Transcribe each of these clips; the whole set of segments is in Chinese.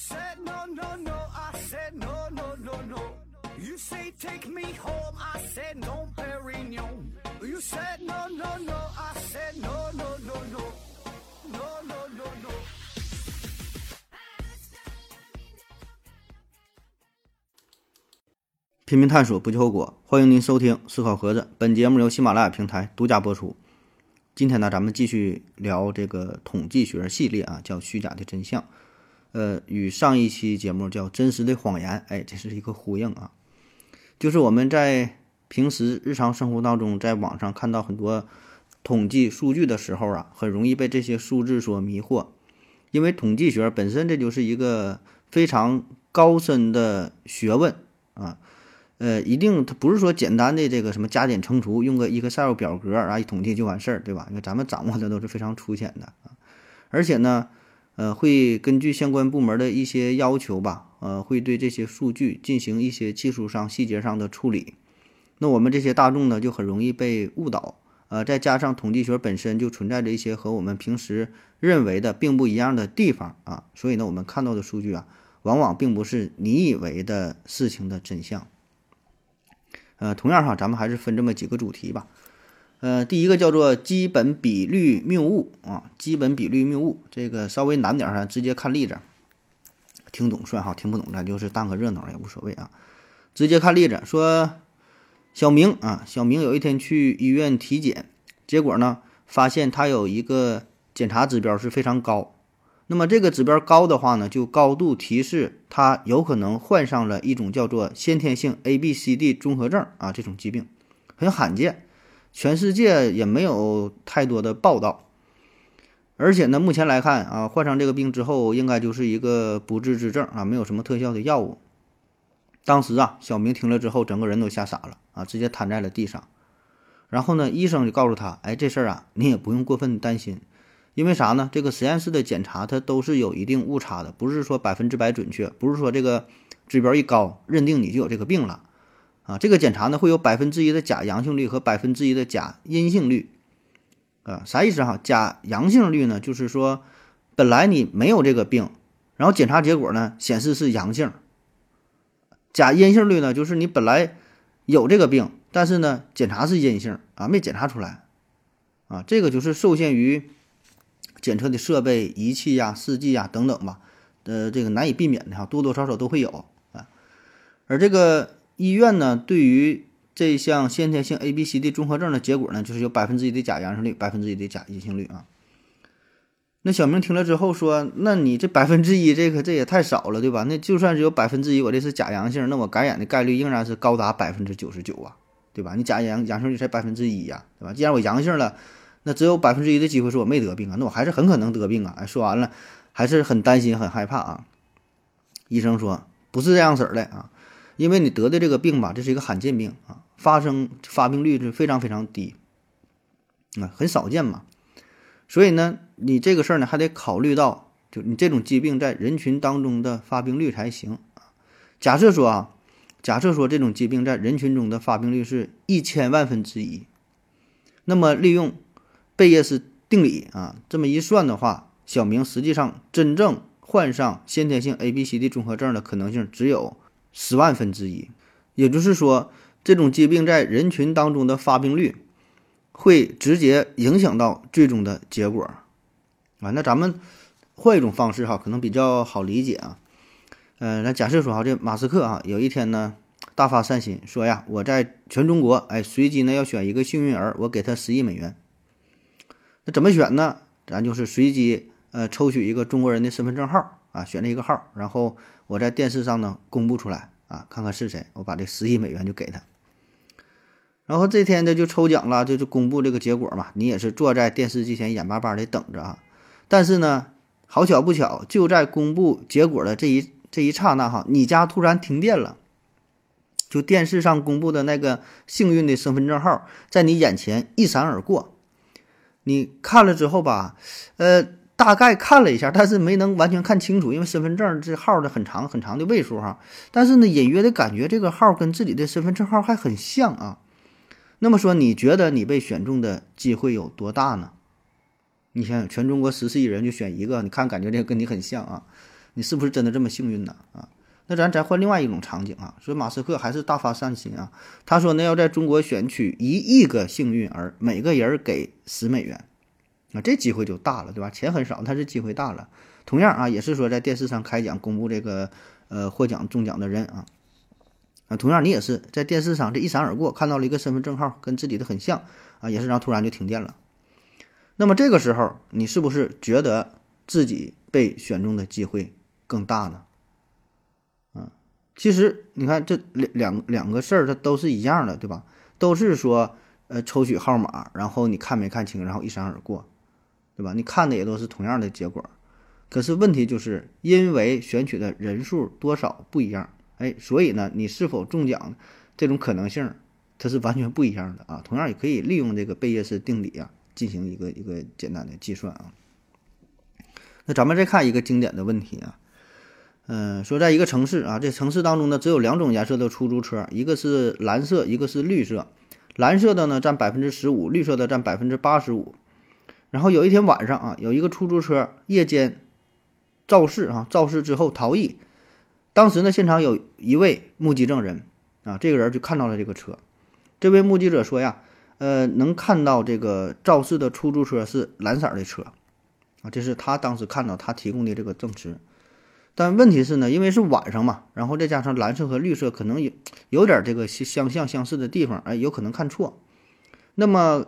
said no, no, no. I said no, no, no, no. You say take me home. I said no, Perignon. You said no, no, no. I said no, no, no, no. No, no, no, no. 拼命探索，不计后果。欢迎您收听《思考盒子》，本节目由喜马拉雅平台独家播出。今天呢，咱们继续聊这个统计学系列啊，叫“虚假的真相”。呃，与上一期节目叫“真实的谎言”，哎，这是一个呼应啊。就是我们在平时日常生活当中，在网上看到很多统计数据的时候啊，很容易被这些数字所迷惑，因为统计学本身这就是一个非常高深的学问啊。呃，一定它不是说简单的这个什么加减乘除，用个 Excel 表格啊一统计就完事儿，对吧？因为咱们掌握的都是非常粗浅的啊，而且呢，呃，会根据相关部门的一些要求吧，呃，会对这些数据进行一些技术上细节上的处理。那我们这些大众呢，就很容易被误导，呃，再加上统计学本身就存在着一些和我们平时认为的并不一样的地方啊，所以呢，我们看到的数据啊，往往并不是你以为的事情的真相。呃，同样哈，咱们还是分这么几个主题吧。呃，第一个叫做基本比率谬误啊，基本比率谬误这个稍微难点哈，直接看例子，听懂算哈，听不懂咱就是当个热闹也无所谓啊。直接看例子，说小明啊，小明有一天去医院体检，结果呢，发现他有一个检查指标是非常高。那么这个指标高的话呢，就高度提示他有可能患上了一种叫做先天性 ABCD 综合症啊，这种疾病很罕见，全世界也没有太多的报道。而且呢，目前来看啊，患上这个病之后，应该就是一个不治之症啊，没有什么特效的药物。当时啊，小明听了之后，整个人都吓傻了啊，直接瘫在了地上。然后呢，医生就告诉他，哎，这事儿啊，你也不用过分担心。因为啥呢？这个实验室的检查它都是有一定误差的，不是说百分之百准确，不是说这个指标一高，认定你就有这个病了，啊，这个检查呢会有百分之一的假阳性率和百分之一的假阴性率，啊，啥意思哈？假阳性率呢，就是说本来你没有这个病，然后检查结果呢显示是阳性，假阴性率呢，就是你本来有这个病，但是呢检查是阴性啊，没检查出来，啊，这个就是受限于。检测的设备、仪器呀、试剂呀等等吧，呃，这个难以避免的哈，多多少少都会有啊。而这个医院呢，对于这项先天性 ABCD 综合症的结果呢，就是有百分之一的假阳性率，百分之一的假阴性率啊。那小明听了之后说：“那你这百分之一，这个这也太少了，对吧？那就算是有百分之一，我这是假阳性，那我感染的概率仍然是高达百分之九十九啊，对吧？你假阳阳性率才百分之一呀，对吧？既然我阳性了。”那只有百分之一的机会说我没得病啊，那我还是很可能得病啊！哎，说完了，还是很担心、很害怕啊。医生说不是这样式儿的啊，因为你得的这个病吧，这是一个罕见病啊，发生发病率是非常非常低啊，很少见嘛。所以呢，你这个事儿呢还得考虑到，就你这种疾病在人群当中的发病率才行啊。假设说啊，假设说这种疾病在人群中的发病率是一千万分之一，那么利用。贝叶斯定理啊，这么一算的话，小明实际上真正患上先天性 ABCD 综合症的可能性只有十万分之一。也就是说，这种疾病在人群当中的发病率会直接影响到最终的结果啊。那咱们换一种方式哈，可能比较好理解啊。嗯，那假设说哈，这马斯克啊，有一天呢大发善心，说呀，我在全中国哎随机呢要选一个幸运儿，我给他十亿美元。那怎么选呢？咱就是随机呃抽取一个中国人的身份证号啊，选了一个号，然后我在电视上呢公布出来啊，看看是谁，我把这十亿美元就给他。然后这天呢就抽奖了，就就公布这个结果嘛。你也是坐在电视机前眼巴巴的等着啊。但是呢，好巧不巧，就在公布结果的这一这一刹那哈，你家突然停电了，就电视上公布的那个幸运的身份证号在你眼前一闪而过。你看了之后吧，呃，大概看了一下，但是没能完全看清楚，因为身份证这号的很长很长的位数哈。但是呢，隐约的感觉这个号跟自己的身份证号还很像啊。那么说，你觉得你被选中的机会有多大呢？你想想，全中国十四亿人就选一个，你看感觉这个跟你很像啊。你是不是真的这么幸运呢？啊，那咱再换另外一种场景啊，所以马斯克还是大发善心啊，他说呢要在中国选取一亿个幸运儿，每个人给十美元，那，这机会就大了，对吧？钱很少，但是机会大了。同样啊，也是说在电视上开奖公布这个呃获奖中奖的人啊，啊，同样你也是在电视上这一闪而过，看到了一个身份证号跟自己的很像啊，也是然后突然就停电了。那么这个时候，你是不是觉得自己被选中的机会更大呢？啊，其实你看这两两两个事儿，它都是一样的，对吧？都是说呃抽取号码，然后你看没看清，然后一闪而过，对吧？你看的也都是同样的结果。可是问题就是因为选取的人数多少不一样，哎，所以呢，你是否中奖这种可能性它是完全不一样的啊。同样也可以利用这个贝叶斯定理啊进行一个一个简单的计算啊。那咱们再看一个经典的问题啊，嗯，说在一个城市啊，这城市当中呢只有两种颜色的出租车，一个是蓝色，一个是绿色，蓝色的呢占百分之十五，绿色的占百分之八十五。然后有一天晚上啊，有一个出租车夜间。肇事啊！肇事之后逃逸，当时呢，现场有一位目击证人啊，这个人就看到了这个车。这位目击者说呀，呃，能看到这个肇事的出租车是蓝色的车啊，这是他当时看到他提供的这个证词。但问题是呢，因为是晚上嘛，然后再加上蓝色和绿色可能有有点这个相像相似的地方，哎，有可能看错。那么。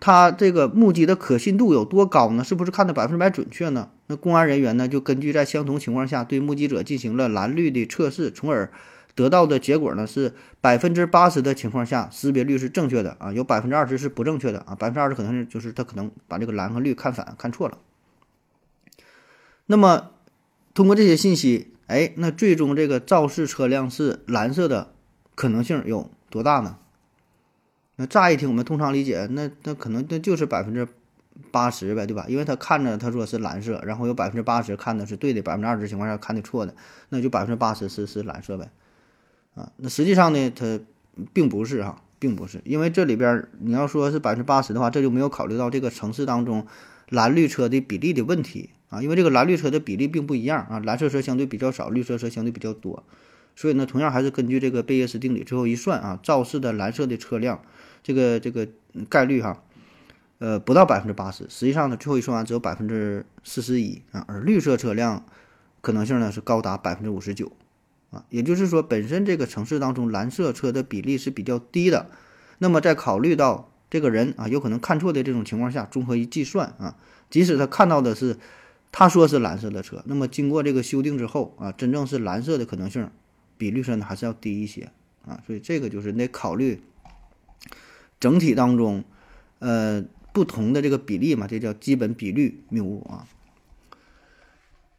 他这个目击的可信度有多高呢？是不是看的百分之百准确呢？那公安人员呢，就根据在相同情况下对目击者进行了蓝绿的测试，从而得到的结果呢是百分之八十的情况下识别率是正确的啊，有百分之二十是不正确的啊，百分之二十可能是就是他可能把这个蓝和绿看反看错了。那么通过这些信息，哎，那最终这个肇事车辆是蓝色的可能性有多大呢？那乍一听，我们通常理解，那那可能那就是百分之八十呗，对吧？因为他看着他说是蓝色，然后有百分之八十看的是对的，百分之二十情况下看的错的，那就百分之八十是是蓝色呗，啊，那实际上呢，它并不是哈，并不是，因为这里边你要说是百分之八十的话，这就没有考虑到这个城市当中蓝绿车的比例的问题啊，因为这个蓝绿车的比例并不一样啊，蓝色车相对比较少，绿色车相对比较多，所以呢，同样还是根据这个贝叶斯定理最后一算啊，肇事的蓝色的车辆。这个这个概率哈，呃，不到百分之八十。实际上呢，最后一算完只有百分之四十一啊。而绿色车辆可能性呢是高达百分之五十九啊。也就是说，本身这个城市当中蓝色车的比例是比较低的。那么在考虑到这个人啊有可能看错的这种情况下，综合一计算啊，即使他看到的是他说是蓝色的车，那么经过这个修订之后啊，真正是蓝色的可能性比绿色呢还是要低一些啊。所以这个就是你得考虑。整体当中，呃，不同的这个比例嘛，这叫基本比率谬误啊。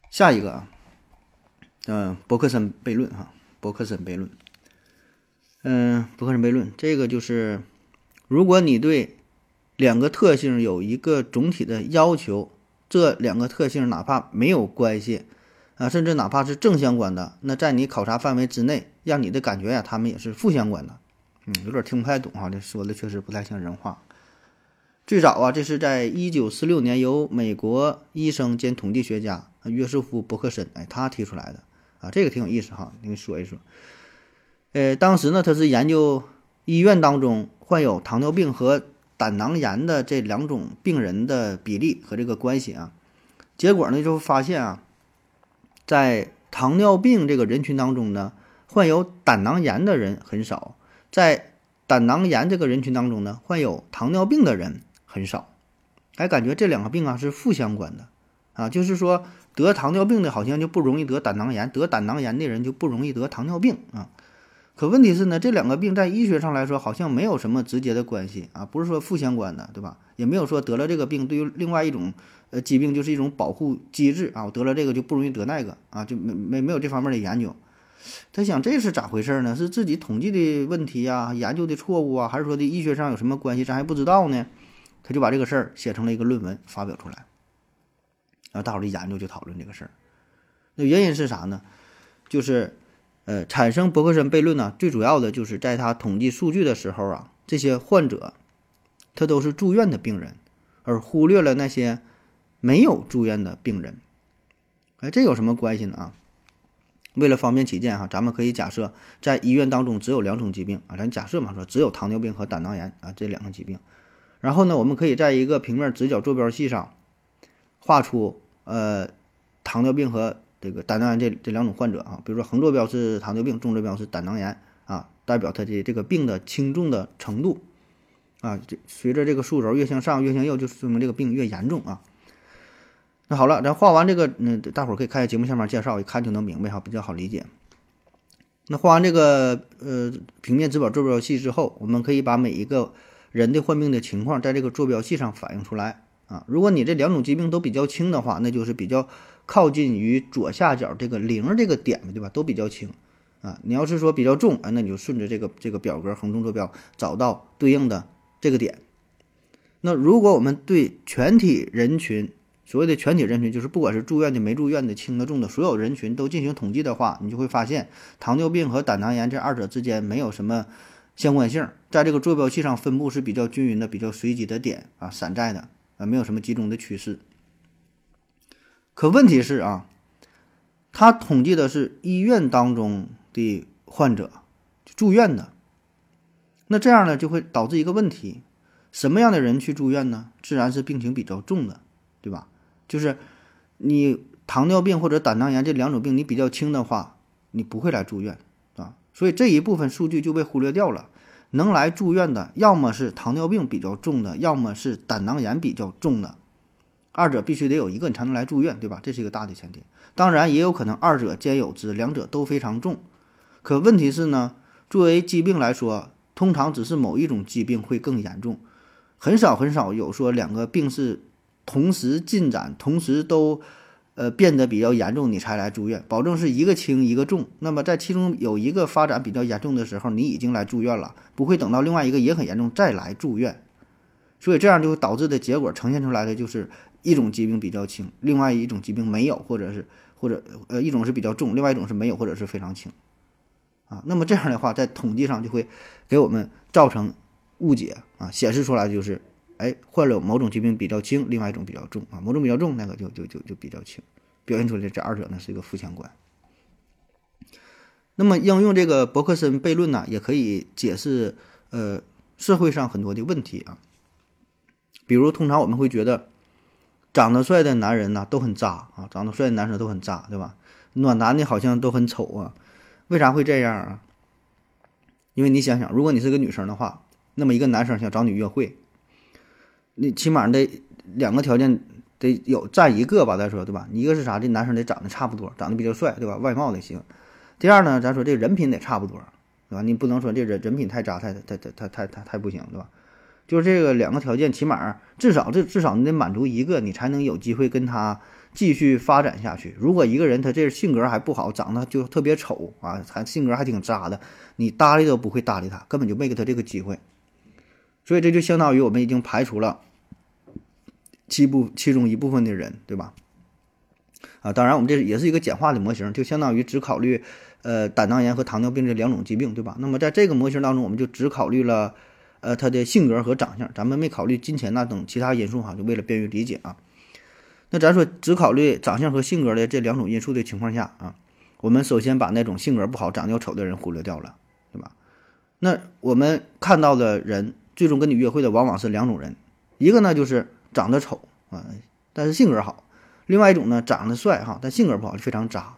下一个啊，嗯，伯克森悖论哈，伯克森悖论，嗯，伯克森悖论，这个就是，如果你对两个特性有一个总体的要求，这两个特性哪怕没有关系啊，甚至哪怕是正相关的，那在你考察范围之内，让你的感觉呀，他们也是负相关的。嗯，有点听不太懂哈，这说的确实不太像人话。最早啊，这是在一九四六年由美国医生兼统计学家约瑟夫·伯克森哎他提出来的啊，这个挺有意思哈，你说一说。呃，当时呢，他是研究医院当中患有糖尿病和胆囊炎的这两种病人的比例和这个关系啊，结果呢就发现啊，在糖尿病这个人群当中呢，患有胆囊炎的人很少。在胆囊炎这个人群当中呢，患有糖尿病的人很少，还，感觉这两个病啊是负相关的，啊，就是说得糖尿病的好像就不容易得胆囊炎，得胆囊炎的人就不容易得糖尿病啊。可问题是呢，这两个病在医学上来说好像没有什么直接的关系啊，不是说负相关的，对吧？也没有说得了这个病对于另外一种呃疾病就是一种保护机制啊，我得了这个就不容易得那个啊，就没没没有这方面的研究。他想这是咋回事呢？是自己统计的问题呀，研究的错误啊，还是说的医学上有什么关系？咱还不知道呢。他就把这个事儿写成了一个论文发表出来，然后大伙儿一研究就讨论这个事儿。那原因是啥呢？就是，呃，产生伯克森悖论呢，最主要的就是在他统计数据的时候啊，这些患者他都是住院的病人，而忽略了那些没有住院的病人。哎，这有什么关系呢啊？为了方便起见哈，咱们可以假设在医院当中只有两种疾病啊，咱假设嘛说只有糖尿病和胆囊炎啊这两个疾病。然后呢，我们可以在一个平面直角坐标系上画出呃糖尿病和这个胆囊炎这这两种患者啊，比如说横坐标是糖尿病，纵坐标是胆囊炎啊，代表它的这个病的轻重的程度啊，这随着这个数轴越向上越向右，就说明这个病越严重啊。那好了，咱画完这个，嗯，大伙儿可以看一下节目下面介绍，一看就能明白哈，比较好理解。那画完这个呃平面直角坐标系之后，我们可以把每一个人的患病的情况在这个坐标系上反映出来啊。如果你这两种疾病都比较轻的话，那就是比较靠近于左下角这个零这个点对吧？都比较轻啊。你要是说比较重啊，那你就顺着这个这个表格横纵坐标找到对应的这个点。那如果我们对全体人群，所谓的全体人群，就是不管是住院的、没住院的、轻的、重的，所有人群都进行统计的话，你就会发现，糖尿病和胆囊炎这二者之间没有什么相关性，在这个坐标系上分布是比较均匀的、比较随机的点啊，散在的啊，没有什么集中的趋势。可问题是啊，他统计的是医院当中的患者，住院的，那这样呢就会导致一个问题：什么样的人去住院呢？自然是病情比较重的，对吧？就是你糖尿病或者胆囊炎这两种病，你比较轻的话，你不会来住院啊。所以这一部分数据就被忽略掉了。能来住院的，要么是糖尿病比较重的，要么是胆囊炎比较重的，二者必须得有一个你才能来住院，对吧？这是一个大的前提。当然也有可能二者兼有之，两者都非常重。可问题是呢，作为疾病来说，通常只是某一种疾病会更严重，很少很少有说两个病是。同时进展，同时都，呃，变得比较严重，你才来住院，保证是一个轻一个重。那么在其中有一个发展比较严重的时候，你已经来住院了，不会等到另外一个也很严重再来住院。所以这样就导致的结果呈现出来的就是一种疾病比较轻，另外一种疾病没有，或者是或者呃一种是比较重，另外一种是没有或者是非常轻。啊，那么这样的话在统计上就会给我们造成误解啊，显示出来就是。哎，患了某种疾病比较轻，另外一种比较重啊，某种比较重，那个就就就就比较轻，表现出来这二者呢是一个负相关。那么应用这个伯克森悖论呢，也可以解释呃社会上很多的问题啊，比如通常我们会觉得长得帅的男人呢都很渣啊，长得帅的男生都很渣，对吧？暖男的好像都很丑啊，为啥会这样啊？因为你想想，如果你是个女生的话，那么一个男生想找你约会。你起码得两个条件得有占一个吧，再说对吧？一个是啥？这男生得长得差不多，长得比较帅，对吧？外貌得行。第二呢，咱说这人品得差不多，对吧？你不能说这人人品太渣，太太太太太太太不行，对吧？就是这个两个条件，起码至少这至少你得满足一个，你才能有机会跟他继续发展下去。如果一个人他这性格还不好，长得就特别丑啊，还性格还挺渣的，你搭理都不会搭理他，根本就没给他这个机会。所以这就相当于我们已经排除了。七部其中一部分的人，对吧？啊，当然，我们这也是一个简化的模型，就相当于只考虑，呃，胆囊炎和糖尿病这两种疾病，对吧？那么在这个模型当中，我们就只考虑了，呃，他的性格和长相，咱们没考虑金钱那等其他因素哈，就为了便于理解啊。那咱说只考虑长相和性格的这两种因素的情况下啊，我们首先把那种性格不好、长得又丑的人忽略掉了，对吧？那我们看到的人，最终跟你约会的往往是两种人，一个呢就是。长得丑啊，但是性格好；另外一种呢，长得帅哈，但性格不好，非常渣。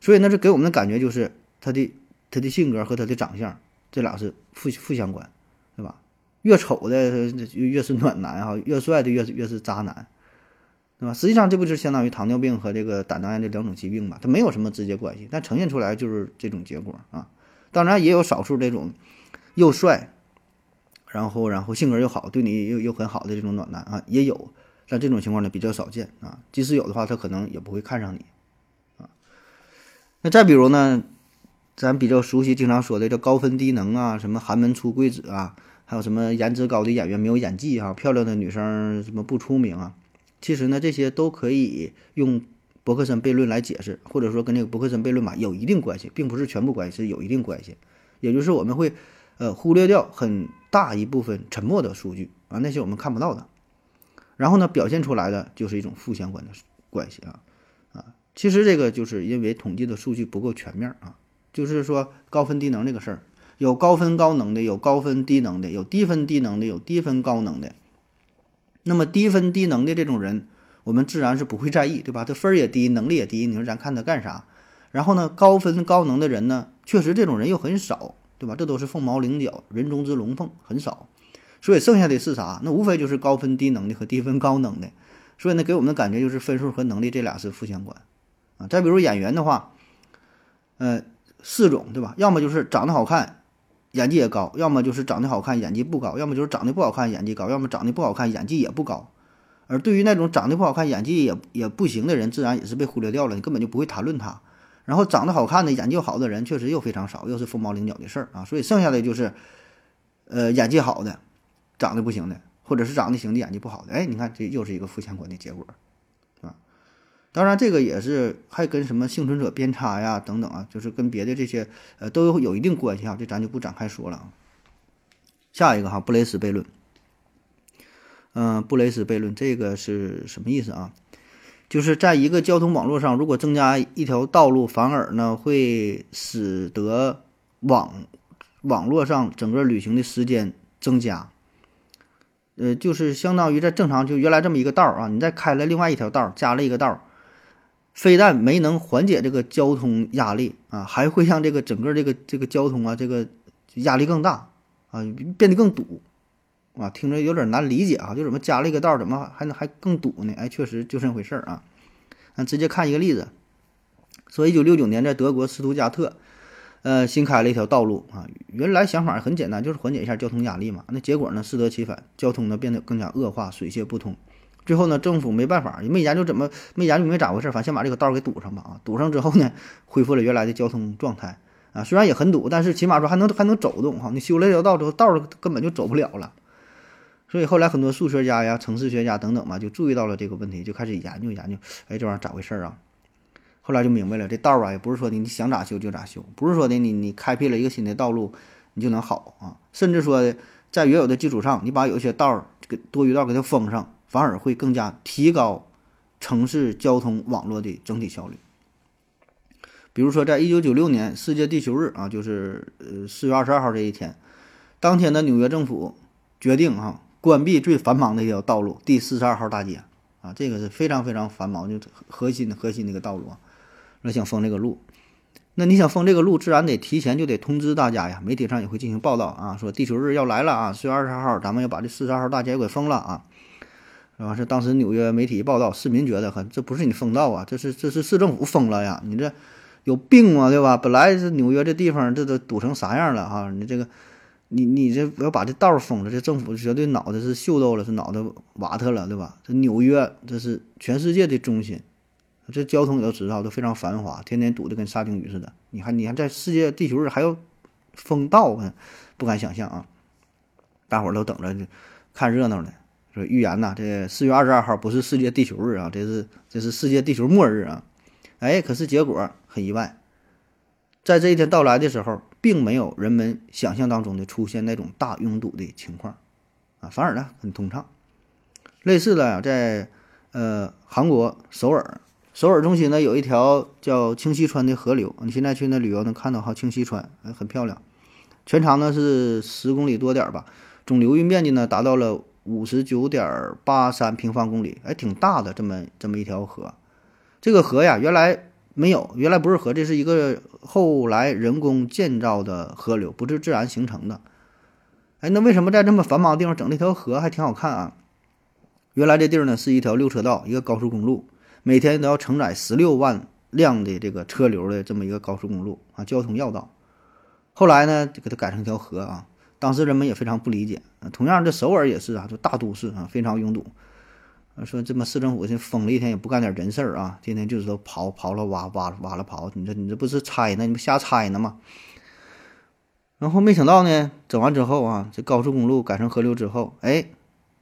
所以呢，这给我们的感觉就是他的他的性格和他的长相，这俩是负负相关，对吧？越丑的越是暖男哈，越帅的越是越是渣男，对吧？实际上这不是相当于糖尿病和这个胆囊炎这两种疾病嘛？它没有什么直接关系，但呈现出来就是这种结果啊。当然也有少数这种又帅。然后，然后性格又好，对你又又很好的这种暖男啊，也有，但这种情况呢比较少见啊。即使有的话，他可能也不会看上你啊。那再比如呢，咱比较熟悉、经常说的叫高分低能啊，什么寒门出贵子啊，还有什么颜值高的演员没有演技哈，漂亮的女生什么不出名啊。其实呢，这些都可以用伯克森悖论来解释，或者说跟这个伯克森悖论吧有一定关系，并不是全部关系，是有一定关系。也就是我们会。呃，忽略掉很大一部分沉默的数据啊，那些我们看不到的，然后呢，表现出来的就是一种负相关的关系啊啊，其实这个就是因为统计的数据不够全面啊，就是说高分低能这个事儿，有高分高能的，有高分低能的，有低分低能的，有低分高能的。那么低分低能的这种人，我们自然是不会在意，对吧？他分儿也低，能力也低，你说咱看他干啥？然后呢，高分高能的人呢，确实这种人又很少，对吧？这都是凤毛麟角，人中之龙凤，很少。所以剩下的是啥？那无非就是高分低能的和低分高能的。所以呢，给我们的感觉就是分数和能力这俩是负相关。啊，再比如演员的话，呃，四种对吧？要么就是长得好看，演技也高；要么就是长得好看，演技不高；要么就是长得不好看，演技高；要么长得不好看，演技也不高。而对于那种长得不好看、演技也也不行的人，自然也是被忽略掉了，你根本就不会谈论他。然后长得好看的、演技好的人，确实又非常少，又是凤毛麟角的事儿啊。所以剩下的就是，呃，演技好的，长得不行的，或者是长得行的、演技不好的。哎，你看这又是一个负相关的结果。当然，这个也是还跟什么幸存者偏差呀等等啊，就是跟别的这些呃都有有一定关系啊，这咱就不展开说了啊。下一个哈，布雷斯悖论。嗯，布雷斯悖论这个是什么意思啊？就是在一个交通网络上，如果增加一条道路，反而呢会使得网网络上整个旅行的时间增加。呃，就是相当于在正常就原来这么一个道儿啊，你再开了另外一条道儿，加了一个道儿。非但没能缓解这个交通压力啊，还会让这个整个这个这个交通啊，这个压力更大啊，变得更堵啊，听着有点难理解啊，就怎么加了一个道，怎么还能还更堵呢？哎，确实就这回事儿啊。那直接看一个例子，说一九六九年在德国斯图加特，呃，新开了一条道路啊，原来想法很简单，就是缓解一下交通压力嘛。那结果呢，适得其反，交通呢变得更加恶化，水泄不通。最后呢，政府没办法，也没研究怎么，没研究明白咋回事，反正先把这个道给堵上吧啊！堵上之后呢，恢复了原来的交通状态啊。虽然也很堵，但是起码说还能还能走动哈。你修了这条道之后，道根本就走不了了。所以后来很多数学家呀、城市学家等等嘛，就注意到了这个问题，就开始研究研究，哎，这玩意儿咋回事儿啊？后来就明白了，这道儿啊也不是说的你想咋修就咋修，不是说的你你开辟了一个新的道路你就能好啊，甚至说在原有的基础上，你把有些道这个多余道给它封上。反而会更加提高城市交通网络的整体效率。比如说，在一九九六年世界地球日啊，就是呃四月二十二号这一天，当天的纽约政府决定啊关闭最繁忙的一条道路——第四十二号大街啊，这个是非常非常繁忙，就核心的核心那个道路啊。那想封这个路，那你想封这个路，自然得提前就得通知大家呀，媒体上也会进行报道啊，说地球日要来了啊，四月二十号咱们要把这四十二号大街给封了啊。然后？是当时纽约媒体报道，市民觉得，很这不是你封道啊，这是这是市政府封了呀！你这有病吗？对吧？本来是纽约这地方，这都堵成啥样了啊？你这个，你你这要把这道封了，这政府绝对脑袋是秀逗了，是脑袋瓦特了，对吧？这纽约这是全世界的中心，这交通你都知道，都非常繁华，天天堵得跟沙丁鱼似的。你看，你看，在世界地球日还要封道，不敢想象啊！大伙儿都等着看热闹呢。说预言呐，这四月二十二号不是世界地球日啊，这是这是世界地球末日啊！哎，可是结果很意外，在这一天到来的时候，并没有人们想象当中的出现那种大拥堵的情况啊，反而呢很通畅。类似的，在呃韩国首尔，首尔中心呢有一条叫清溪川的河流，你现在去那旅游能看到哈清溪川，很漂亮，全长呢是十公里多点儿吧，总流域面积呢达到了。五十九点八三平方公里，哎，挺大的这么这么一条河。这个河呀，原来没有，原来不是河，这是一个后来人工建造的河流，不是自然形成的。哎，那为什么在这么繁忙的地方整这条河还挺好看啊？原来这地儿呢是一条六车道，一个高速公路，每天都要承载十六万辆的这个车流的这么一个高速公路啊，交通要道。后来呢，就给它改成一条河啊。当时人们也非常不理解，同样这首尔也是啊，就大都市啊，非常拥堵。说这么市政府这封了一天也不干点人事儿啊，天天就是说刨刨了挖挖挖了刨，你这你这不是拆呢？你不瞎拆呢吗？然后没想到呢，整完之后啊，这高速公路改成河流之后，哎，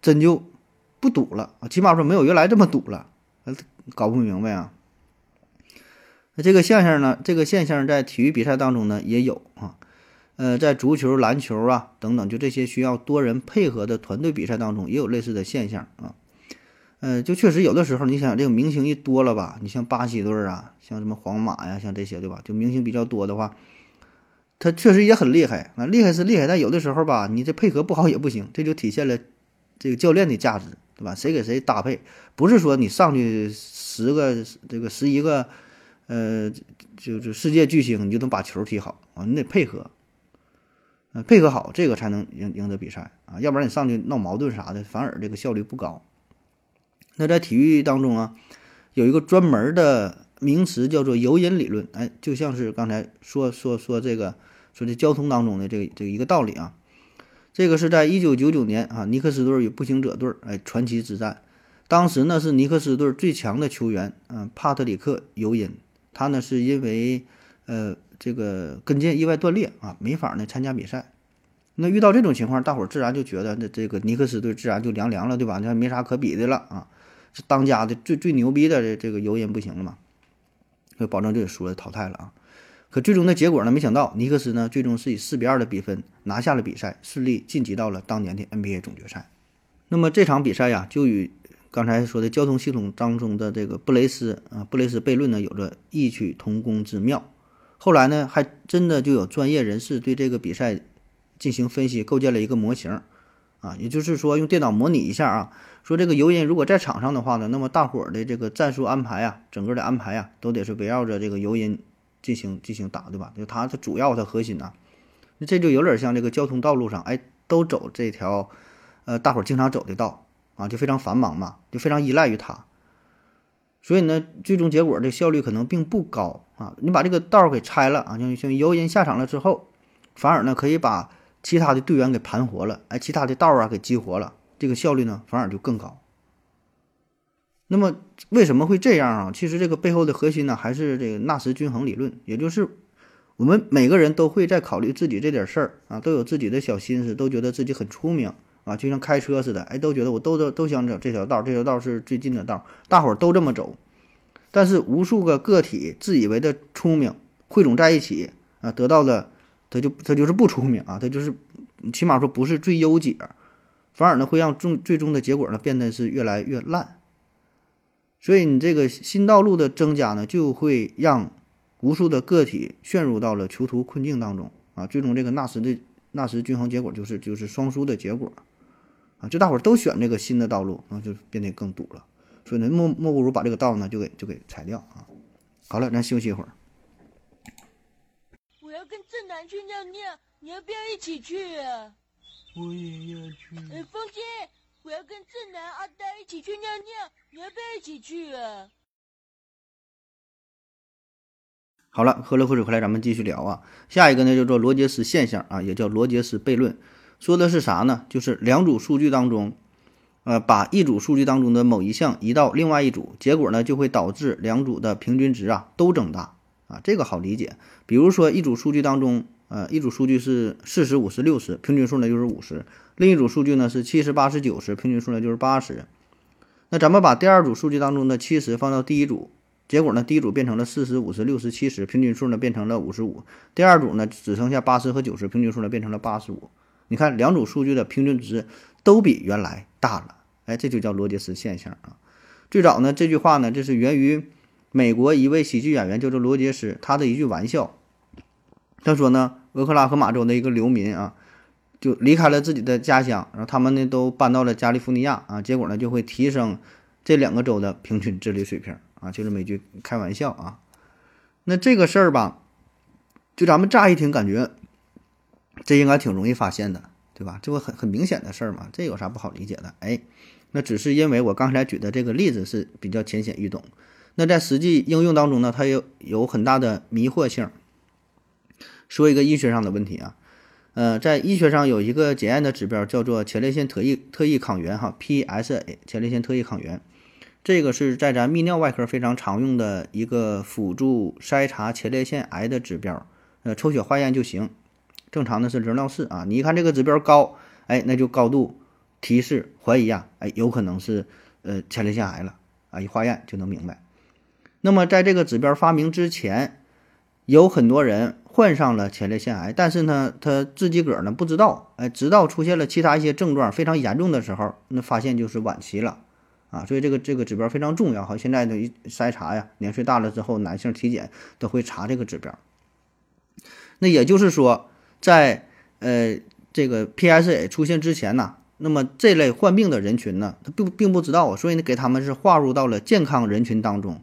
真就不堵了啊，起码说没有原来这么堵了。搞不明白啊。那这个现象呢，这个现象在体育比赛当中呢也有啊。呃，在足球、篮球啊等等，就这些需要多人配合的团队比赛当中，也有类似的现象啊。呃，就确实有的时候，你想这个明星一多了吧，你像巴西队啊，像什么皇马呀，像这些对吧？就明星比较多的话，他确实也很厉害啊，厉害是厉害，但有的时候吧，你这配合不好也不行，这就体现了这个教练的价值，对吧？谁给谁搭配，不是说你上去十个这个十一个，呃，就是世界巨星，你就能把球踢好啊，你得配合，呃，配合好，这个才能赢赢得比赛啊，要不然你上去闹矛盾啥的，反而这个效率不高。那在体育当中啊，有一个专门的名词叫做游引理论，哎，就像是刚才说说说这个说这交通当中的这个这一个道理啊。这个是在一九九九年啊，尼克斯队与步行者队哎传奇之战，当时呢是尼克斯队最强的球员嗯帕特里克尤因，他呢是因为呃这个跟腱意外断裂啊，没法呢参加比赛。那遇到这种情况，大伙儿自然就觉得那这个尼克斯队自然就凉凉了，对吧？那没啥可比的了啊。是当家的最最牛逼的这这个尤因不行了嘛？就保证这个输了淘汰了啊！可最终的结果呢？没想到尼克斯呢最终是以四比二的比分拿下了比赛，顺利晋级到了当年的 NBA 总决赛。那么这场比赛呀，就与刚才说的交通系统当中的这个布雷斯啊布雷斯悖论呢有着异曲同工之妙。后来呢，还真的就有专业人士对这个比赛进行分析，构建了一个模型啊，也就是说用电脑模拟一下啊。说这个尤因如果在场上的话呢，那么大伙儿的这个战术安排啊，整个的安排啊，都得是围绕着这个尤因进行进行打，对吧？就他的主要他核心呐，那这就有点像这个交通道路上，哎，都走这条，呃，大伙儿经常走的道啊，就非常繁忙嘛，就非常依赖于他。所以呢，最终结果这效率可能并不高啊。你把这个道给拆了啊，像像尤因下场了之后，反而呢可以把其他的队员给盘活了，哎，其他的道啊给激活了。这个效率呢，反而就更高。那么为什么会这样啊？其实这个背后的核心呢，还是这个纳什均衡理论，也就是我们每个人都会在考虑自己这点事儿啊，都有自己的小心思，都觉得自己很聪明啊，就像开车似的，哎，都觉得我都都都想走这条道，这条道是最近的道，大伙儿都这么走。但是无数个个体自以为的聪明汇总在一起啊，得到的他就他就是不聪明啊，他就是起码说不是最优解。反而呢，会让终最终的结果呢变得是越来越烂。所以你这个新道路的增加呢，就会让无数的个体陷入到了囚徒困境当中啊。最终这个纳什的纳什均衡结果就是就是双输的结果啊。就大伙儿都选这个新的道路，那就变得更堵了。所以呢，莫莫不如把这个道呢就给就给裁掉啊。好了，咱休息一会儿。我要跟正南去尿尿，你要不要一起去啊？我也要去。呃，风姐，我要跟正南、阿呆一起去尿尿，你要不要一起去啊？好了，喝了口水回来，咱们继续聊啊。下一个呢叫做罗杰斯现象啊，也叫罗杰斯悖论，说的是啥呢？就是两组数据当中，呃，把一组数据当中的某一项移到另外一组，结果呢就会导致两组的平均值啊都增大啊。这个好理解，比如说一组数据当中。呃，一组数据是四十五十六十，平均数呢就是五十；另一组数据呢是七十八十九十，平均数呢就是八十。那咱们把第二组数据当中的七十放到第一组，结果呢，第一组变成了四十五十六十七十，平均数呢变成了五十五；第二组呢只剩下八十和九十，平均数呢变成了八十五。你看，两组数据的平均值都比原来大了，哎，这就叫罗杰斯现象啊。最早呢，这句话呢，这是源于美国一位喜剧演员叫做罗杰斯，他的一句玩笑。他说呢，俄克拉荷马州的一个流民啊，就离开了自己的家乡，然后他们呢都搬到了加利福尼亚啊，结果呢就会提升这两个州的平均智力水平啊，就这么一句开玩笑啊。那这个事儿吧，就咱们乍一听感觉，这应该挺容易发现的，对吧？这不很很明显的事儿嘛，这有啥不好理解的？哎，那只是因为我刚才举的这个例子是比较浅显易懂，那在实际应用当中呢，它有有很大的迷惑性。说一个医学上的问题啊，呃，在医学上有一个检验的指标叫做前列腺特异特异抗原哈，PSA 前列腺特异抗原，这个是在咱泌尿外科非常常用的一个辅助筛查前列腺癌的指标，呃，抽血化验就行，正常的是零到四啊，你一看这个指标高，哎，那就高度提示怀疑啊，哎，有可能是呃前列腺癌了啊，一化验就能明白。那么在这个指标发明之前，有很多人。患上了前列腺癌，但是呢，他自己个儿呢不知道，哎，直到出现了其他一些症状非常严重的时候，那发现就是晚期了，啊，所以这个这个指标非常重要哈。现在的一筛查呀，年岁大了之后，男性体检都会查这个指标。那也就是说，在呃这个 PSA 出现之前呢，那么这类患病的人群呢，他并并不知道，所以呢给他们是划入到了健康人群当中。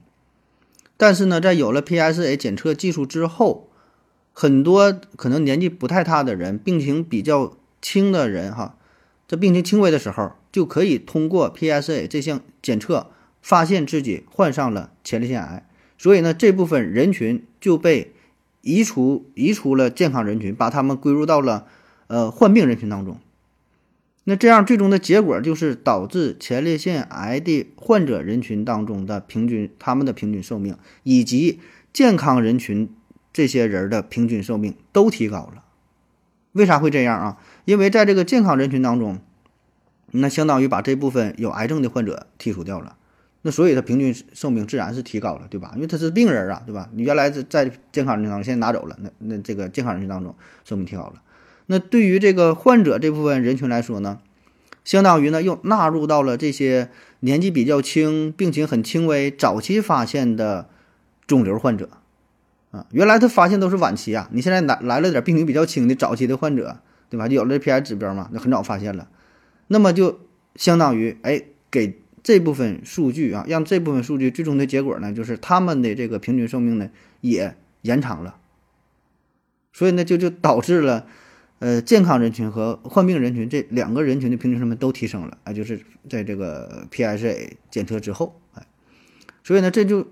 但是呢，在有了 PSA 检测技术之后，很多可能年纪不太大的人，病情比较轻的人哈，这病情轻微的时候，就可以通过 PSA 这项检测发现自己患上了前列腺癌。所以呢，这部分人群就被移除移除了健康人群，把他们归入到了呃患病人群当中。那这样最终的结果就是导致前列腺癌的患者人群当中的平均他们的平均寿命以及健康人群这些人的平均寿命都提高了。为啥会这样啊？因为在这个健康人群当中，那相当于把这部分有癌症的患者剔除掉了，那所以他平均寿命自然是提高了，对吧？因为他是病人啊，对吧？你原来在在健康人群当中，现在拿走了，那那这个健康人群当中寿命提高了。那对于这个患者这部分人群来说呢，相当于呢又纳入到了这些年纪比较轻、病情很轻微、早期发现的肿瘤患者啊。原来他发现都是晚期啊，你现在来来了点病情比较轻的早期的患者，对吧？就有了 P I 指标嘛，那很早发现了，那么就相当于哎给这部分数据啊，让这部分数据最终的结果呢，就是他们的这个平均寿命呢也延长了，所以呢就就导致了。呃，健康人群和患病人群这两个人群的平均寿命都提升了，啊，就是在这个 PSA 检测之后，哎，所以呢，这就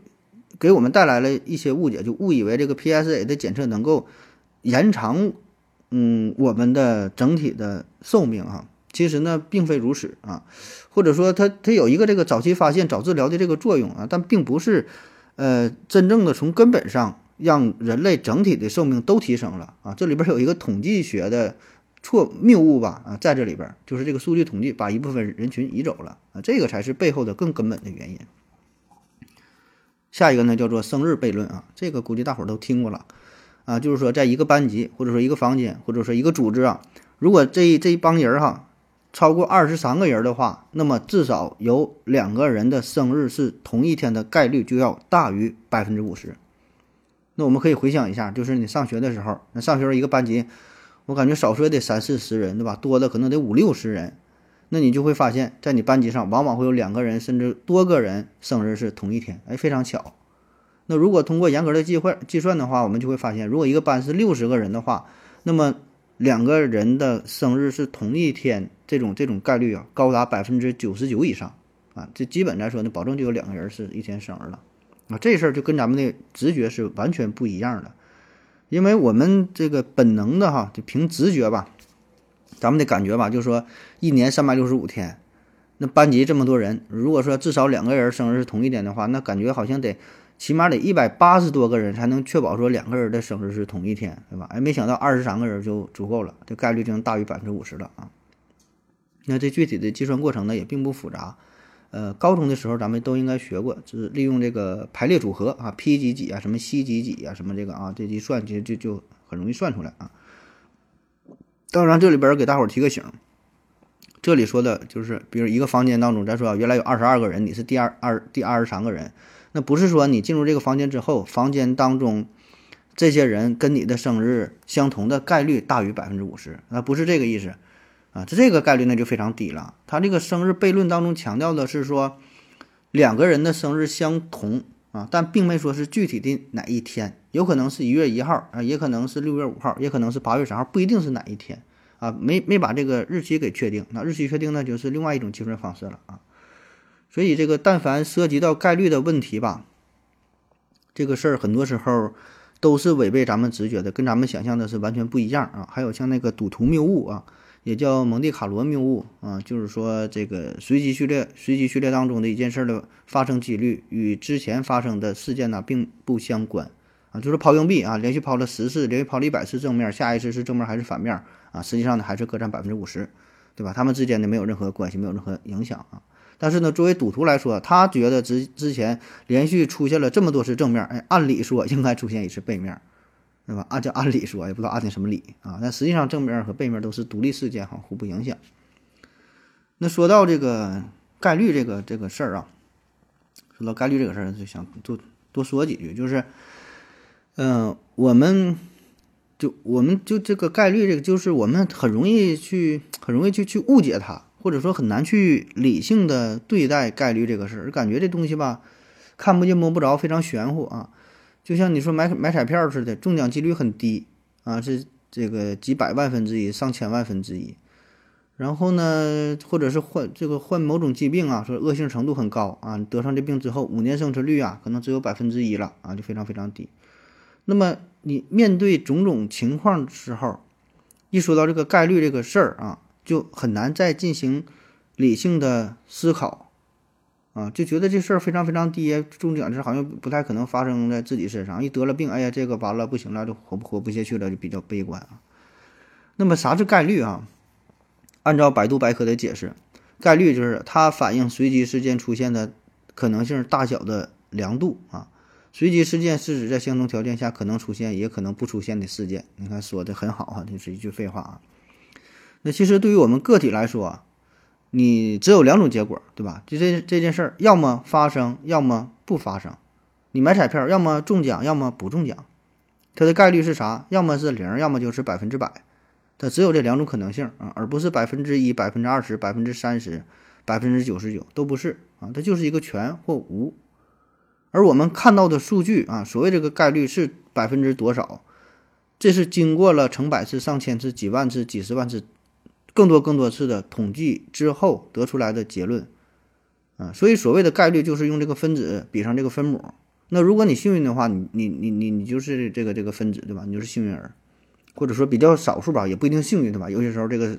给我们带来了一些误解，就误以为这个 PSA 的检测能够延长，嗯，我们的整体的寿命啊，其实呢，并非如此啊，或者说它它有一个这个早期发现、早治疗的这个作用啊，但并不是，呃，真正的从根本上。让人类整体的寿命都提升了啊！这里边有一个统计学的错谬误吧啊，在这里边就是这个数据统计把一部分人群移走了啊，这个才是背后的更根本的原因。下一个呢叫做生日悖论啊，这个估计大伙儿都听过了啊，就是说在一个班级或者说一个房间或者说一个组织啊，如果这这一帮人哈超过二十三个人的话，那么至少有两个人的生日是同一天的概率就要大于百分之五十。那我们可以回想一下，就是你上学的时候，那上学时候一个班级，我感觉少说也得三四十人，对吧？多的可能得五六十人。那你就会发现，在你班级上，往往会有两个人甚至多个人生日是同一天，哎，非常巧。那如果通过严格的计算计算的话，我们就会发现，如果一个班是六十个人的话，那么两个人的生日是同一天，这种这种概率啊，高达百分之九十九以上啊！这基本来说呢，保证就有两个人是一天生日了。啊，这事儿就跟咱们的直觉是完全不一样的，因为我们这个本能的哈，就凭直觉吧，咱们的感觉吧，就说一年三百六十五天，那班级这么多人，如果说至少两个人生日是同一天的话，那感觉好像得起码得一百八十多个人才能确保说两个人的生日是同一天，对吧？哎，没想到二十三个人就足够了，这概率就能大于百分之五十了啊。那这具体的计算过程呢，也并不复杂。呃，高中的时候咱们都应该学过，就是利用这个排列组合啊，P 几几啊，什么 C 几几啊，什么这个啊，这一算其实就就很容易算出来啊。当然，这里边给大伙儿提个醒，这里说的就是，比如一个房间当中，咱说啊原来有二十二个人，你是第二二第二十三个人，那不是说你进入这个房间之后，房间当中这些人跟你的生日相同的概率大于百分之五十，那不是这个意思。啊，这这个概率那就非常低了。他这个生日悖论当中强调的是说，两个人的生日相同啊，但并没说是具体的哪一天，有可能是一月一号啊，也可能是六月五号，也可能是八月三号，不一定是哪一天啊，没没把这个日期给确定。那日期确定呢，就是另外一种计算方式了啊。所以这个但凡涉及到概率的问题吧，这个事儿很多时候都是违背咱们直觉的，跟咱们想象的是完全不一样啊。还有像那个赌徒谬误啊。也叫蒙地卡罗谬误啊，就是说这个随机序列，随机序列当中的一件事的发生几率与之前发生的事件呢并不相关啊，就是抛硬币啊，连续抛了十次，连续抛了一百次正面，下一次是正面还是反面啊？实际上呢还是各占百分之五十，对吧？他们之间呢没有任何关系，没有任何影响啊。但是呢，作为赌徒来说，他觉得之之前连续出现了这么多次正面，哎，按理说应该出现一次背面。对吧？按照按理说，也不知道按的什么理啊。但实际上，正面和背面都是独立事件，哈，互不影响。那说到这个概率这个这个事儿啊，说到概率这个事儿，就想多多说几句，就是，嗯、我们就我们就这个概率这个，就是我们很容易去很容易去去误解它，或者说很难去理性的对待概率这个事儿，感觉这东西吧，看不见摸不着，非常玄乎啊。就像你说买买彩票似的，中奖几率很低啊，是这个几百万分之一、上千万分之一。然后呢，或者是患这个患某种疾病啊，说恶性程度很高啊，得上这病之后，五年生存率啊，可能只有百分之一了啊，就非常非常低。那么你面对种种情况时候，一说到这个概率这个事儿啊，就很难再进行理性的思考啊，就觉得这事儿非常非常低，中奖这好像不太可能发生在自己身上。一得了病，哎呀，这个完了不行了，就活不活不下去了，就比较悲观啊。那么啥是概率啊？按照百度百科的解释，概率就是它反映随机事件出现的可能性大小的量度啊。随机事件是指在相同条件下可能出现也可能不出现的事件。你看说的很好哈、这是一句废话啊。那其实对于我们个体来说啊，你只有两种结果，对吧？就这这件事儿，要么发生，要么不发生。你买彩票，要么中奖，要么不中奖。它的概率是啥？要么是零，要么就是百分之百。它只有这两种可能性啊，而不是百分之一、百分之二十、百分之三十、百分之九十九都不是啊，它就是一个全或无。而我们看到的数据啊，所谓这个概率是百分之多少，这是经过了成百次、上千次、几万次、几十万次、更多更多次的统计之后得出来的结论啊。所以所谓的概率就是用这个分子比上这个分母。那如果你幸运的话，你你你你你就是这个这个分子对吧？你就是幸运儿。或者说比较少数吧，也不一定幸运，对吧？有些时候这个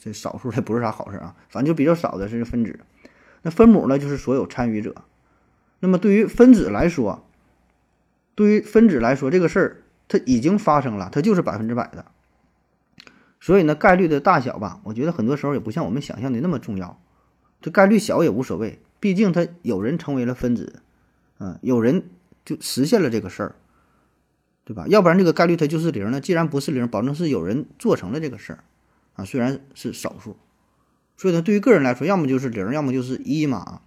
这少数它不是啥好事啊，反正就比较少的是分子。那分母呢，就是所有参与者。那么对于分子来说，对于分子来说，这个事儿它已经发生了，它就是百分之百的。所以呢，概率的大小吧，我觉得很多时候也不像我们想象的那么重要。这概率小也无所谓，毕竟它有人成为了分子，嗯，有人就实现了这个事儿。对吧？要不然这个概率它就是零呢？既然不是零，保证是有人做成了这个事儿，啊，虽然是少数，所以呢，对于个人来说，要么就是零，要么就是一嘛。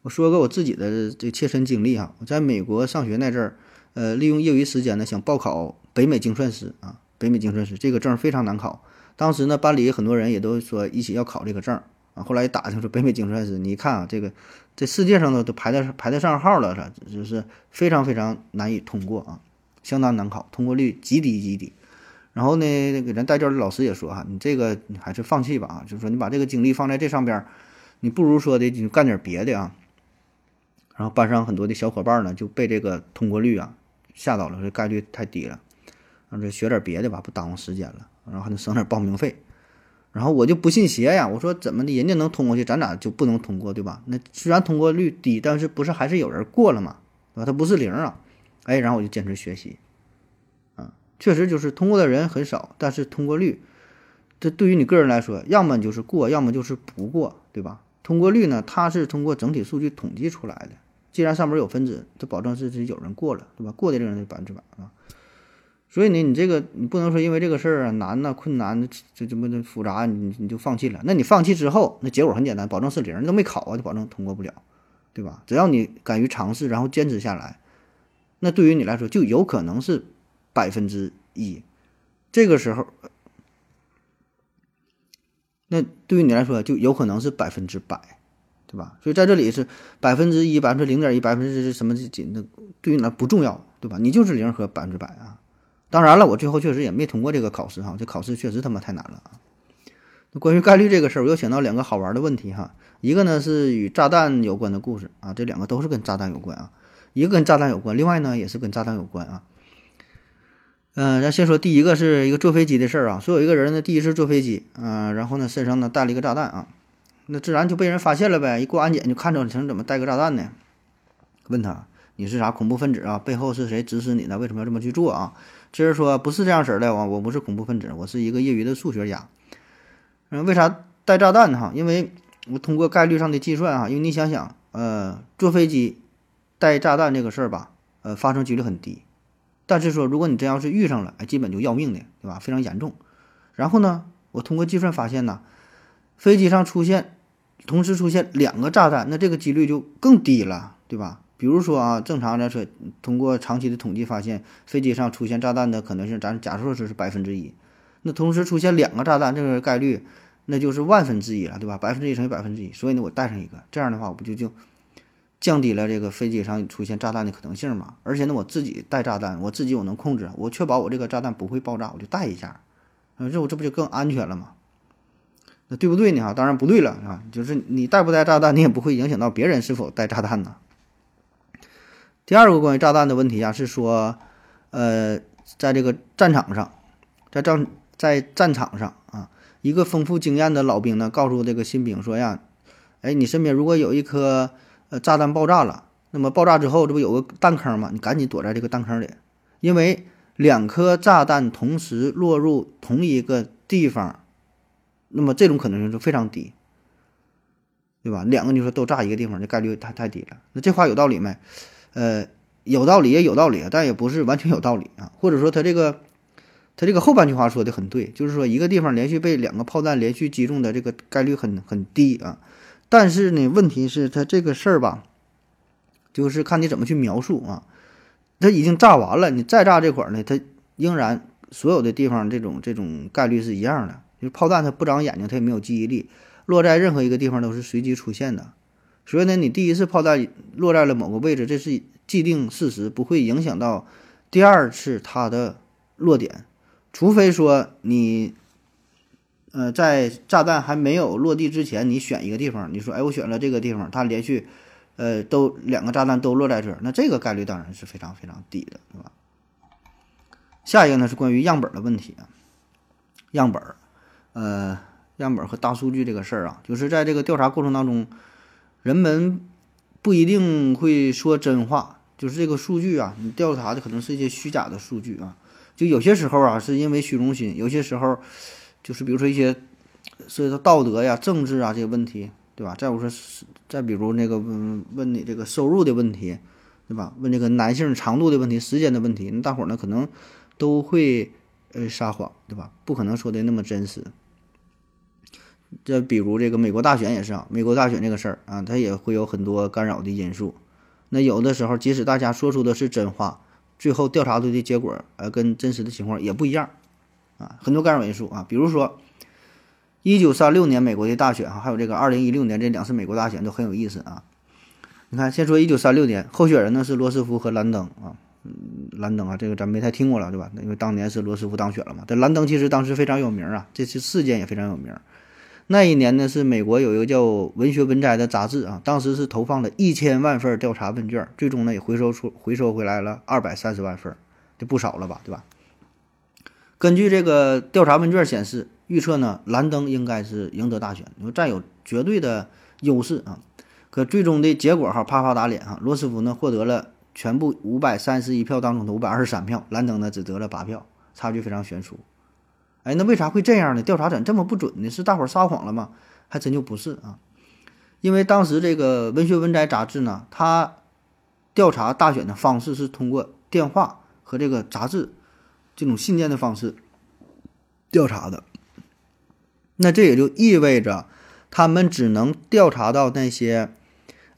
我说个我自己的这切身经历哈，我在美国上学那阵儿，呃，利用业余时间呢，想报考北美精算师啊，北美精算师这个证非常难考，当时呢，班里很多人也都说一起要考这个证啊，后来打听说北美精算师，你一看啊，这个这世界上都都排在排得上号了，是就是非常非常难以通过啊。相当难考，通过率极低极低。然后呢，给咱带教的老师也说哈，你这个你还是放弃吧啊，就是说你把这个精力放在这上边，你不如说的你干点别的啊。然后班上很多的小伙伴呢就被这个通过率啊吓到了，这概率太低了，然后这学点别的吧，不耽误时间了，然后还能省点报名费。然后我就不信邪呀，我说怎么的，人家能通过去，咱咋就不能通过，对吧？那虽然通过率低，但是不是还是有人过了嘛，对吧？它不是零啊。哎，然后我就坚持学习，啊，确实就是通过的人很少，但是通过率，这对于你个人来说，要么就是过，要么就是不过，对吧？通过率呢，它是通过整体数据统计出来的。既然上面有分子，它保证是是有人过了，对吧？过的这个人是百分之百啊。所以呢，你这个你不能说因为这个事儿啊难呐、困难，这这么的复杂，你你就放弃了。那你放弃之后，那结果很简单，保证是零，你都没考啊，就保证通过不了，对吧？只要你敢于尝试，然后坚持下来。那对于你来说，就有可能是百分之一，这个时候，那对于你来说就有可能是百分之百，对吧？所以在这里是百分之一、百分之零点一、百分之什么几，那对于你来不重要，对吧？你就是零和百分之百啊。当然了，我最后确实也没通过这个考试哈，这考试确实他妈太难了啊。那关于概率这个事儿，我又想到两个好玩的问题哈，一个呢是与炸弹有关的故事啊，这两个都是跟炸弹有关啊。一个跟炸弹有关，另外呢也是跟炸弹有关啊。嗯，咱先说第一个是一个坐飞机的事儿啊。说有一个人呢第一次坐飞机，嗯、然后呢身上呢带了一个炸弹啊，那自然就被人发现了呗。一过安检就看着成怎么带个炸弹呢？问他你是啥恐怖分子啊？背后是谁指使你的？为什么要这么去做啊？这人说不是这样式儿的，我我不是恐怖分子，我是一个业余的数学家。嗯，为啥带炸弹哈？因为我通过概率上的计算哈，因为你想想，呃，坐飞机。带炸弹这个事儿吧，呃，发生几率很低，但是说如果你真要是遇上了，哎，基本就要命的，对吧？非常严重。然后呢，我通过计算发现呢，飞机上出现同时出现两个炸弹，那这个几率就更低了，对吧？比如说啊，正常来说，通过长期的统计发现，飞机上出现炸弹的可能性，咱假设说是百分之一。那同时出现两个炸弹，这个概率那就是万分之一了，对吧？百分之一乘以百分之一，所以呢，我带上一个，这样的话，我不就就降低了这个飞机上出现炸弹的可能性嘛？而且呢，我自己带炸弹，我自己我能控制，我确保我这个炸弹不会爆炸，我就带一下，啊，这我这不就更安全了吗？那对不对呢？哈，当然不对了啊，就是你带不带炸弹，你也不会影响到别人是否带炸弹呢。第二个关于炸弹的问题啊，是说，呃，在这个战场上，在战在战场上啊，一个丰富经验的老兵呢，告诉这个新兵说呀，哎，你身边如果有一颗呃炸弹爆炸了，那么爆炸之后，这不有个弹坑吗？你赶紧躲在这个弹坑里，因为两颗炸弹同时落入同一个地方，那么这种可能性是非常低，对吧？两个你说都炸一个地方，这概率太太低了。那这话有道理没？呃，有道理也有道理，但也不是完全有道理啊。或者说，他这个他这个后半句话说的很对，就是说一个地方连续被两个炮弹连续击中的这个概率很很低啊。但是呢，问题是他这个事儿吧，就是看你怎么去描述啊。他已经炸完了，你再炸这块儿呢，它仍然所有的地方这种这种概率是一样的。就是炮弹它不长眼睛，它也没有记忆力，落在任何一个地方都是随机出现的。所以呢，你第一次炮弹落在了某个位置，这是既定事实，不会影响到第二次它的落点，除非说你，呃，在炸弹还没有落地之前，你选一个地方，你说，哎，我选了这个地方，它连续，呃，都两个炸弹都落在这儿，那这个概率当然是非常非常低的，对吧？下一个呢是关于样本的问题啊，样本，呃，样本和大数据这个事儿啊，就是在这个调查过程当中。人们不一定会说真话，就是这个数据啊，你调查的可能是一些虚假的数据啊。就有些时候啊，是因为虚荣心；有些时候，就是比如说一些涉及到道德呀、政治啊这些问题，对吧？再我说，再比如那个问问你这个收入的问题，对吧？问这个男性长度的问题、时间的问题，那大伙儿呢可能都会呃撒谎，对吧？不可能说的那么真实。这比如这个美国大选也是啊，美国大选这个事儿啊，它也会有很多干扰的因素。那有的时候，即使大家说出的是真话，最后调查出的结果呃跟真实的情况也不一样啊，很多干扰因素啊。比如说，一九三六年美国的大选啊，还有这个二零一六年这两次美国大选都很有意思啊。你看，先说一九三六年，候选人呢是罗斯福和兰登啊，嗯，兰登啊，这个咱没太听过了对吧？因为当年是罗斯福当选了嘛。这兰登其实当时非常有名啊，这次事件也非常有名。那一年呢，是美国有一个叫《文学文摘》的杂志啊，当时是投放了一千万份调查问卷，最终呢也回收出回收回来了二百三十万份，这不少了吧，对吧？根据这个调查问卷显示，预测呢兰登应该是赢得大选，因为占有绝对的优势啊。可最终的结果哈，啪啪打脸哈，罗斯福呢获得了全部五百三十一票当中的五百二十三票，兰登呢只得了八票，差距非常悬殊。哎，那为啥会这样呢？调查怎这么不准呢？是大伙撒谎了吗？还真就不是啊，因为当时这个《文学文摘》杂志呢，它调查大选的方式是通过电话和这个杂志这种信件的方式调查的。那这也就意味着，他们只能调查到那些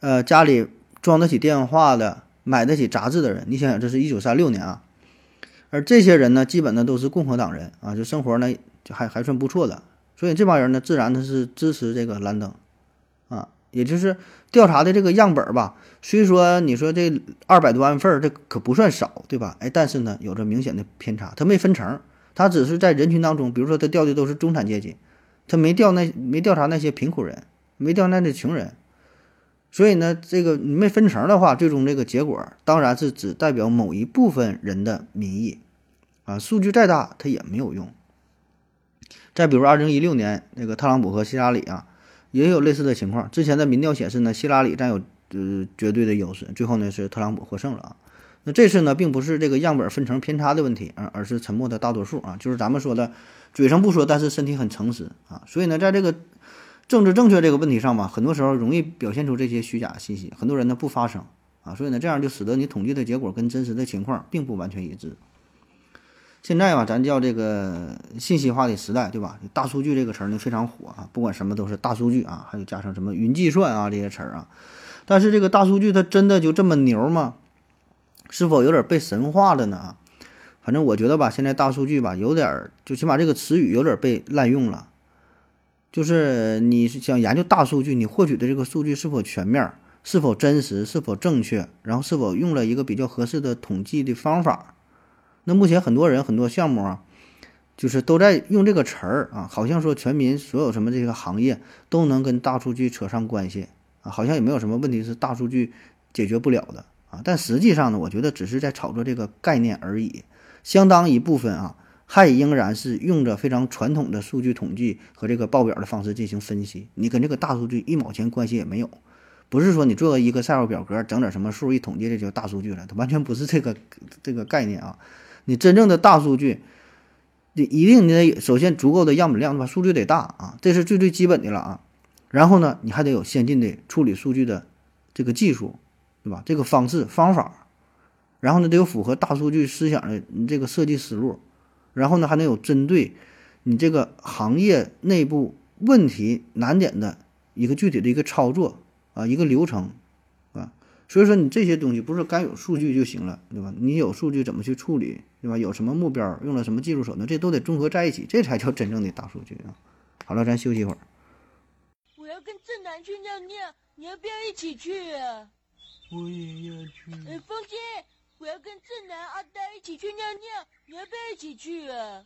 呃家里装得起电话的、买得起杂志的人。你想想，这是一九三六年啊。而这些人呢，基本呢都是共和党人啊，就生活呢就还还算不错的，所以这帮人呢，自然他是支持这个兰登，啊，也就是调查的这个样本吧。虽说你说这二百多万份儿，这可不算少，对吧？哎，但是呢，有着明显的偏差，他没分成，他只是在人群当中，比如说他调的都是中产阶级，他没调那没调查那些贫苦人，没调那些穷人，所以呢，这个你没分成的话，最终这个结果当然是只代表某一部分人的民意。啊，数据再大，它也没有用。再比如，二零一六年那个特朗普和希拉里啊，也有类似的情况。之前的民调显示呢，希拉里占有呃绝对的优势，最后呢是特朗普获胜了啊。那这次呢，并不是这个样本分成偏差的问题啊，而是沉默的大多数啊，就是咱们说的嘴上不说，但是身体很诚实啊。所以呢，在这个政治正确这个问题上吧，很多时候容易表现出这些虚假信息，很多人呢不发声啊，所以呢，这样就使得你统计的结果跟真实的情况并不完全一致。现在吧，咱叫这个信息化的时代，对吧？大数据这个词儿呢非常火啊，不管什么都是大数据啊，还有加上什么云计算啊这些词儿啊。但是这个大数据它真的就这么牛吗？是否有点被神化了呢？反正我觉得吧，现在大数据吧有点儿，就起码这个词语有点被滥用了。就是你想研究大数据，你获取的这个数据是否全面、是否真实、是否正确，然后是否用了一个比较合适的统计的方法。那目前很多人很多项目啊，就是都在用这个词儿啊，好像说全民所有什么这个行业都能跟大数据扯上关系啊，好像也没有什么问题是大数据解决不了的啊。但实际上呢，我觉得只是在炒作这个概念而已，相当一部分啊，还仍然是用着非常传统的数据统计和这个报表的方式进行分析，你跟这个大数据一毛钱关系也没有。不是说你做个一个 Excel 表格，整点什么数一统计，这就大数据了，它完全不是这个这个概念啊。你真正的大数据，你一定你得首先足够的样本量，对吧？数据得大啊，这是最最基本的了啊。然后呢，你还得有先进的处理数据的这个技术，对吧？这个方式方法，然后呢，得有符合大数据思想的你这个设计思路，然后呢，还能有针对你这个行业内部问题难点的一个具体的一个操作啊，一个流程。所以说，你这些东西不是该有数据就行了，对吧？你有数据怎么去处理，对吧？有什么目标，用了什么技术手段，这都得综合在一起，这才叫真正的大数据啊！好了，咱休息一会儿。我要跟正南去尿尿，你要不要一起去啊？我也要去。哎，风姐，我要跟正南、阿呆一起去尿尿，你要不要一起去啊？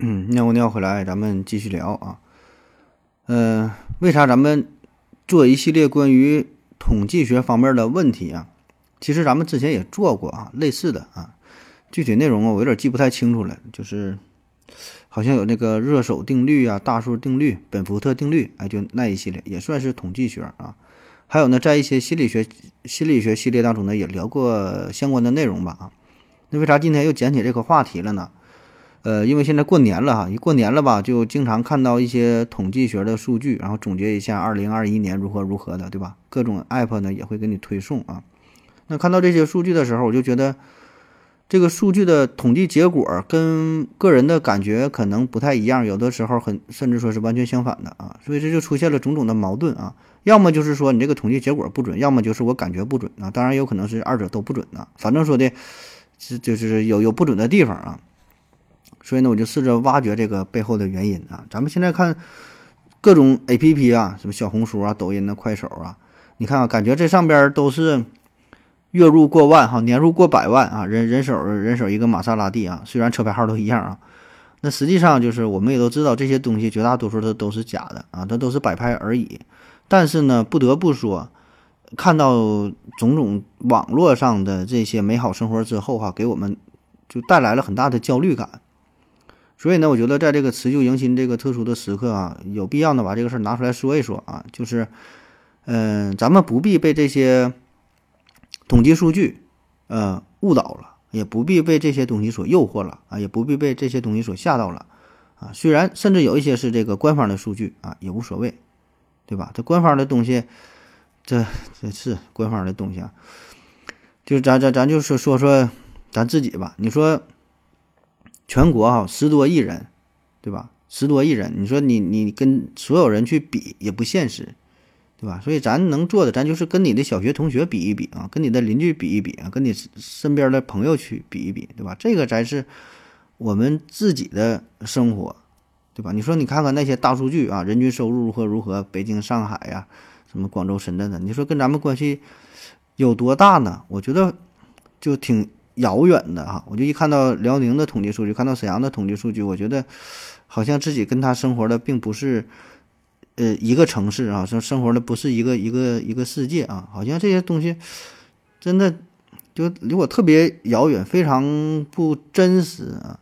嗯，尿过尿回来，咱们继续聊啊。嗯，为啥咱们？做一系列关于统计学方面的问题啊，其实咱们之前也做过啊，类似的啊，具体内容啊我有点记不太清楚了，就是好像有那个热手定律啊、大数定律、本福特定律，哎，就那一系列也算是统计学啊。还有呢，在一些心理学心理学系列当中呢，也聊过相关的内容吧啊。那为啥今天又捡起这个话题了呢？呃，因为现在过年了哈，一过年了吧，就经常看到一些统计学的数据，然后总结一下二零二一年如何如何的，对吧？各种 app 呢也会给你推送啊。那看到这些数据的时候，我就觉得这个数据的统计结果跟个人的感觉可能不太一样，有的时候很甚至说是完全相反的啊。所以这就出现了种种的矛盾啊。要么就是说你这个统计结果不准，要么就是我感觉不准啊。当然有可能是二者都不准啊。反正说的是就是有有不准的地方啊。所以呢，我就试着挖掘这个背后的原因啊。咱们现在看各种 A P P 啊，什么小红书啊、抖音啊、快手啊，你看啊，感觉这上边都是月入过万哈，年入过百万啊，人人手人手一个玛莎拉蒂啊。虽然车牌号都一样啊，那实际上就是我们也都知道这些东西绝大多数它都是假的啊，它都是摆拍而已。但是呢，不得不说，看到种种网络上的这些美好生活之后哈，给我们就带来了很大的焦虑感。所以呢，我觉得在这个辞旧迎新这个特殊的时刻啊，有必要呢把这个事儿拿出来说一说啊。就是，嗯，咱们不必被这些统计数据，呃，误导了，也不必被这些东西所诱惑了啊，也不必被这些东西所吓到了啊。虽然甚至有一些是这个官方的数据啊，也无所谓，对吧？这官方的东西，这这是官方的东西啊。就咱咱咱就说说说咱自己吧，你说。全国哈十多亿人，对吧？十多亿人，你说你你跟所有人去比也不现实，对吧？所以咱能做的，咱就是跟你的小学同学比一比啊，跟你的邻居比一比啊，跟你身边的朋友去比一比，对吧？这个才是我们自己的生活，对吧？你说你看看那些大数据啊，人均收入如何如何，北京、上海呀，什么广州、深圳的，你说跟咱们关系有多大呢？我觉得就挺。遥远的哈，我就一看到辽宁的统计数据，看到沈阳的统计数据，我觉得好像自己跟他生活的并不是呃一个城市啊，生生活的不是一个一个一个世界啊，好像这些东西真的就离我特别遥远，非常不真实啊。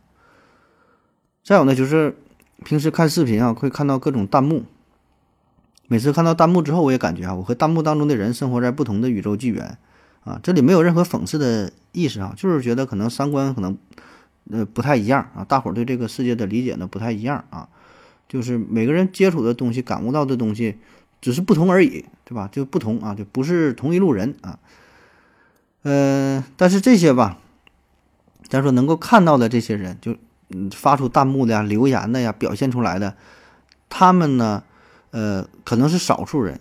再有呢，就是平时看视频啊，会看到各种弹幕，每次看到弹幕之后，我也感觉啊，我和弹幕当中的人生活在不同的宇宙纪元。啊，这里没有任何讽刺的意思啊，就是觉得可能三观可能，呃，不太一样啊，大伙儿对这个世界的理解呢不太一样啊，就是每个人接触的东西、感悟到的东西，只是不同而已，对吧？就不同啊，就不是同一路人啊。呃，但是这些吧，咱说能够看到的这些人，就嗯发出弹幕的呀、留言的呀、表现出来的，他们呢，呃，可能是少数人，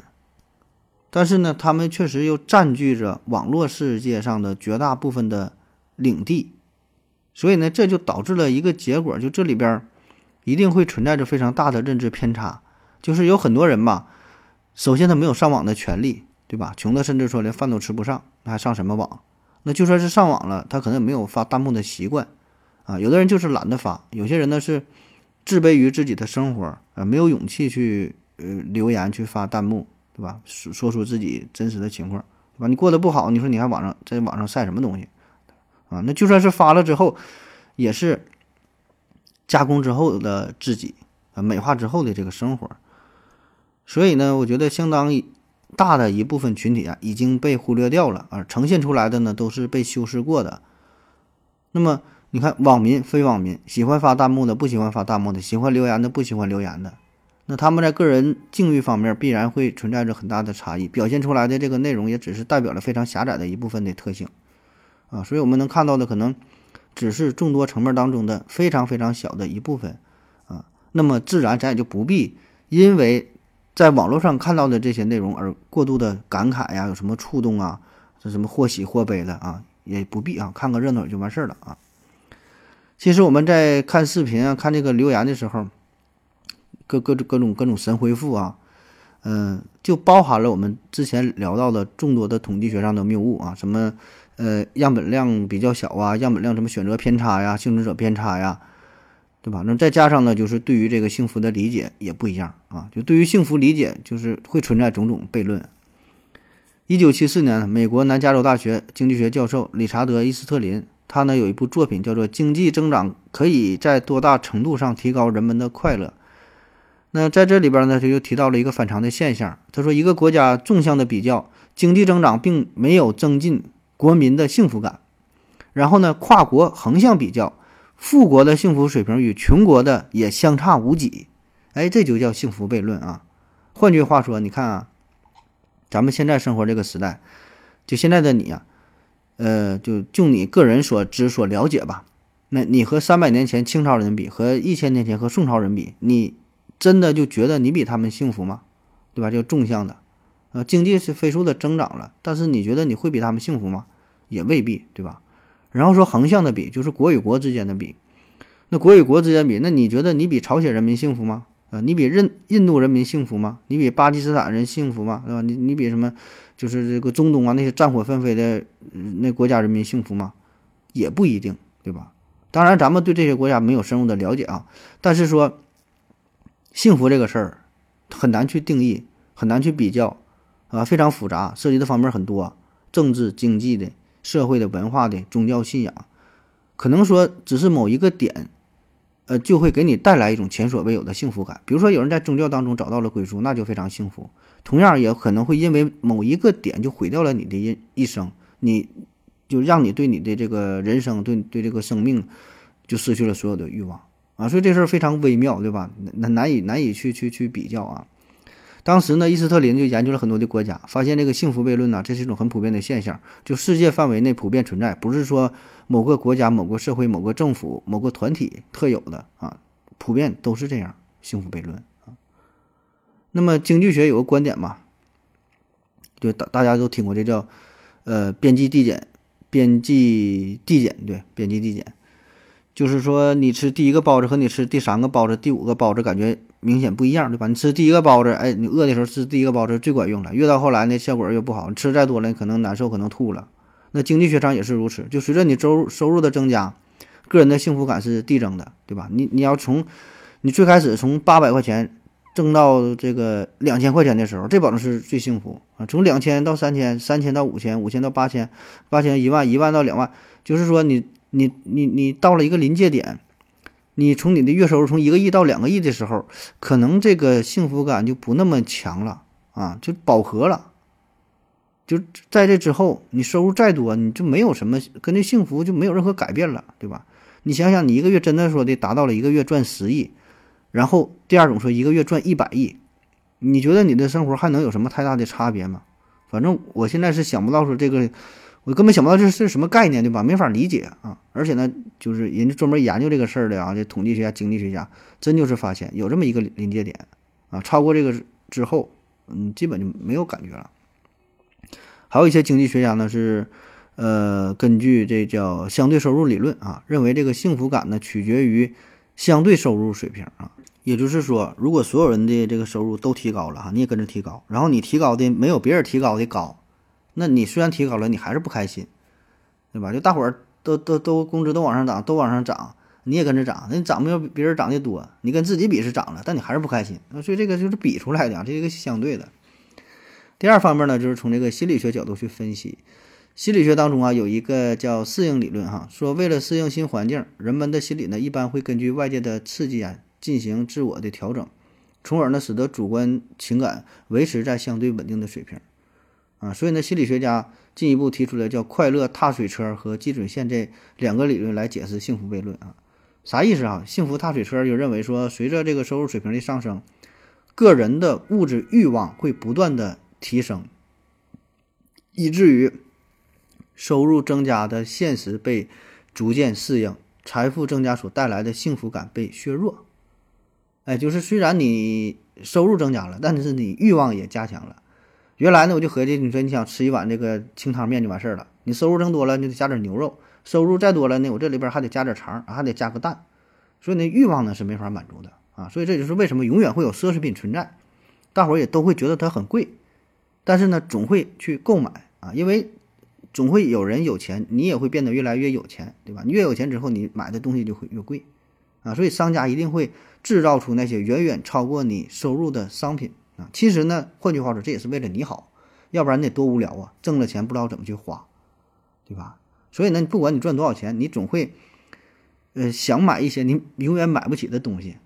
但是呢，他们确实又占据着网络世界上的绝大部分的领地，所以呢，这就导致了一个结果，就这里边一定会存在着非常大的认知偏差，就是有很多人吧，首先他没有上网的权利，对吧？穷的甚至说连饭都吃不上，那还上什么网？那就算是上网了，他可能也没有发弹幕的习惯，啊，有的人就是懒得发，有些人呢是自卑于自己的生活，啊，没有勇气去呃留言去发弹幕，对吧？说说出自己真实的情况，对吧？你过得不好，你说你还网上在网上晒什么东西，啊？那就算是发了之后，也是加工之后的自己，啊，美化之后的这个生活，所以呢，我觉得相当。大的一部分群体啊已经被忽略掉了，而呈现出来的呢都是被修饰过的。那么你看，网民、非网民，喜欢发弹幕的，不喜欢发弹幕的，喜欢留言的，不喜欢留言的，那他们在个人境遇方面必然会存在着很大的差异，表现出来的这个内容也只是代表了非常狭窄的一部分的特性啊。所以我们能看到的可能只是众多层面当中的非常非常小的一部分啊。那么自然咱也就不必因为。在网络上看到的这些内容而过度的感慨呀，有什么触动啊？这什么或喜或悲的啊，也不必啊，看个热闹就完事儿了啊。其实我们在看视频啊、看这个留言的时候，各各各种各种神回复啊，嗯，就包含了我们之前聊到的众多的统计学上的谬误啊，什么呃样本量比较小啊，样本量什么选择偏差呀、幸存者偏差呀。对吧？那再加上呢，就是对于这个幸福的理解也不一样啊。就对于幸福理解，就是会存在种种悖论。一九七四年，美国南加州大学经济学教授理查德·伊斯特林，他呢有一部作品叫做《经济增长可以在多大程度上提高人们的快乐》。那在这里边呢，他就提到了一个反常的现象。他说，一个国家纵向的比较，经济增长并没有增进国民的幸福感。然后呢，跨国横向比较。富国的幸福水平与穷国的也相差无几，哎，这就叫幸福悖论啊。换句话说，你看啊，咱们现在生活这个时代，就现在的你啊，呃，就就你个人所知所了解吧，那你和三百年前清朝人比，和一千年前和宋朝人比，你真的就觉得你比他们幸福吗？对吧？就纵向的，呃，经济是飞速的增长了，但是你觉得你会比他们幸福吗？也未必，对吧？然后说横向的比，就是国与国之间的比。那国与国之间比，那你觉得你比朝鲜人民幸福吗？啊，你比印印度人民幸福吗？你比巴基斯坦人幸福吗？对吧？你你比什么？就是这个中东啊那些战火纷飞的那国家人民幸福吗？也不一定，对吧？当然，咱们对这些国家没有深入的了解啊。但是说，幸福这个事儿很难去定义，很难去比较啊，非常复杂，涉及的方面很多，政治、经济的。社会的、文化的、宗教信仰，可能说只是某一个点，呃，就会给你带来一种前所未有的幸福感。比如说，有人在宗教当中找到了归宿，那就非常幸福。同样，也可能会因为某一个点就毁掉了你的一一生，你就让你对你的这个人生、对对这个生命，就失去了所有的欲望啊。所以这事儿非常微妙，对吧？难难以难以去去去比较啊。当时呢，伊斯特林就研究了很多的国家，发现这个幸福悖论呢，这是一种很普遍的现象，就世界范围内普遍存在，不是说某个国家、某个社会、某个政府、某个团体特有的啊，普遍都是这样。幸福悖论啊。那么经济学有个观点嘛，就大大家都听过，这叫呃边际递减，边际递减对，边际递减，就是说你吃第一个包子和你吃第三个包子、第五个包子感觉。明显不一样，对吧？你吃第一个包子，哎，你饿的时候吃第一个包子最管用了。越到后来呢，效果越不好，你吃再多了可能难受，可能吐了。那经济学上也是如此，就随着你收入收入的增加，个人的幸福感是递增的，对吧？你你要从你最开始从八百块钱挣到这个两千块钱的时候，这保证是最幸福啊。从两千到三千，三千到五千，五千到八千，八千一万，一万到两万，就是说你你你你到了一个临界点。你从你的月收入从一个亿到两个亿的时候，可能这个幸福感就不那么强了啊，就饱和了。就在这之后，你收入再多，你就没有什么跟这幸福就没有任何改变了，对吧？你想想，你一个月真的说的达到了一个月赚十亿，然后第二种说一个月赚一百亿，你觉得你的生活还能有什么太大的差别吗？反正我现在是想不到说这个我根本想不到这是什么概念，对吧？没法理解啊！而且呢，就是人家专门研究这个事儿的啊，这统计学家、经济学家，真就是发现有这么一个临界点啊，超过这个之后，嗯，基本就没有感觉了。还有一些经济学家呢是，呃，根据这叫相对收入理论啊，认为这个幸福感呢取决于相对收入水平啊，也就是说，如果所有人的这个收入都提高了哈，你也跟着提高，然后你提高的没有别人提高的高。那你虽然提高了，你还是不开心，对吧？就大伙儿都都都工资都往上涨，都往上涨，你也跟着涨，那你涨没有别人涨得多，你跟自己比是涨了，但你还是不开心。所以这个就是比出来的，这是一个相对的。第二方面呢，就是从这个心理学角度去分析，心理学当中啊有一个叫适应理论哈，说为了适应新环境，人们的心理呢一般会根据外界的刺激啊进行自我的调整，从而呢使得主观情感维持在相对稳定的水平。啊，所以呢，心理学家进一步提出了叫“快乐踏水车”和基准线这两个理论来解释幸福悖论啊。啥意思啊？幸福踏水车就认为说，随着这个收入水平的上升，个人的物质欲望会不断的提升，以至于收入增加的现实被逐渐适应，财富增加所带来的幸福感被削弱。哎，就是虽然你收入增加了，但是你欲望也加强了。原来呢，我就合计，你说你想吃一碗这个清汤面就完事儿了。你收入增多了，你得加点牛肉；收入再多了呢，我这里边还得加点肠，还得加个蛋。所以呢，欲望呢是没法满足的啊。所以这就是为什么永远会有奢侈品存在，大伙儿也都会觉得它很贵，但是呢，总会去购买啊，因为总会有人有钱，你也会变得越来越有钱，对吧？你越有钱之后，你买的东西就会越贵啊。所以商家一定会制造出那些远远超过你收入的商品。其实呢，换句话说，这也是为了你好，要不然你得多无聊啊！挣了钱不知道怎么去花，对吧？所以呢，不管你赚多少钱，你总会，呃，想买一些你永远买不起的东西，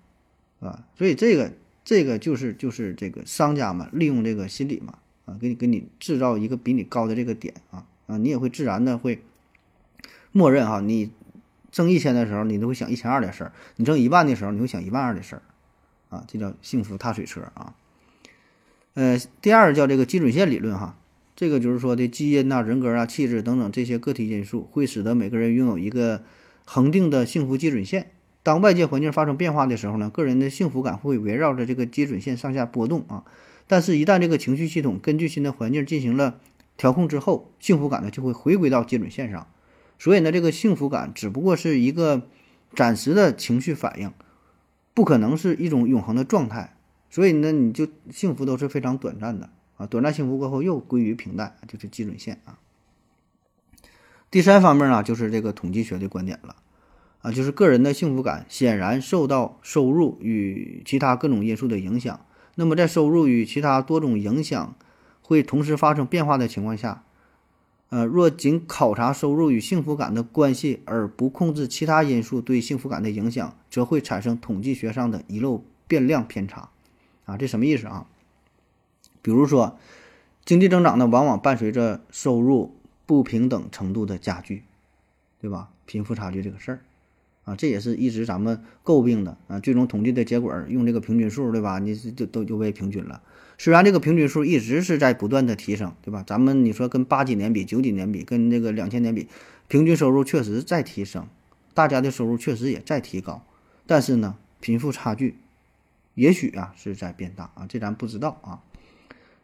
啊，所以这个这个就是就是这个商家嘛，利用这个心理嘛，啊，给你给你制造一个比你高的这个点啊啊，你也会自然的会默认哈，你挣一千的时候，你都会想一千二的事儿；你挣一万的时候，你会想一万二的事儿，啊，这叫幸福踏水车啊。呃，第二叫这个基准线理论哈，这个就是说的基因呐、人格啊、气质等等这些个体因素，会使得每个人拥有一个恒定的幸福基准线。当外界环境发生变化的时候呢，个人的幸福感会围绕着这个基准线上下波动啊。但是，一旦这个情绪系统根据新的环境进行了调控之后，幸福感呢就会回归到基准线上。所以呢，这个幸福感只不过是一个暂时的情绪反应，不可能是一种永恒的状态。所以呢，你就幸福都是非常短暂的啊，短暂幸福过后又归于平淡，就是基准线啊。第三方面呢，就是这个统计学的观点了啊，就是个人的幸福感显然受到收入与其他各种因素的影响。那么在收入与其他多种影响会同时发生变化的情况下，呃，若仅考察收入与幸福感的关系而不控制其他因素对幸福感的影响，则会产生统计学上的遗漏变量偏差。啊，这什么意思啊？比如说，经济增长呢，往往伴随着收入不平等程度的加剧，对吧？贫富差距这个事儿，啊，这也是一直咱们诟病的啊。最终统计的结果用这个平均数，对吧？你是就都就为平均了。虽然这个平均数一直是在不断的提升，对吧？咱们你说跟八几年比，九几年比，跟这个两千年比，平均收入确实在提升，大家的收入确实也在提高，但是呢，贫富差距。也许啊是在变大啊，这咱不知道啊。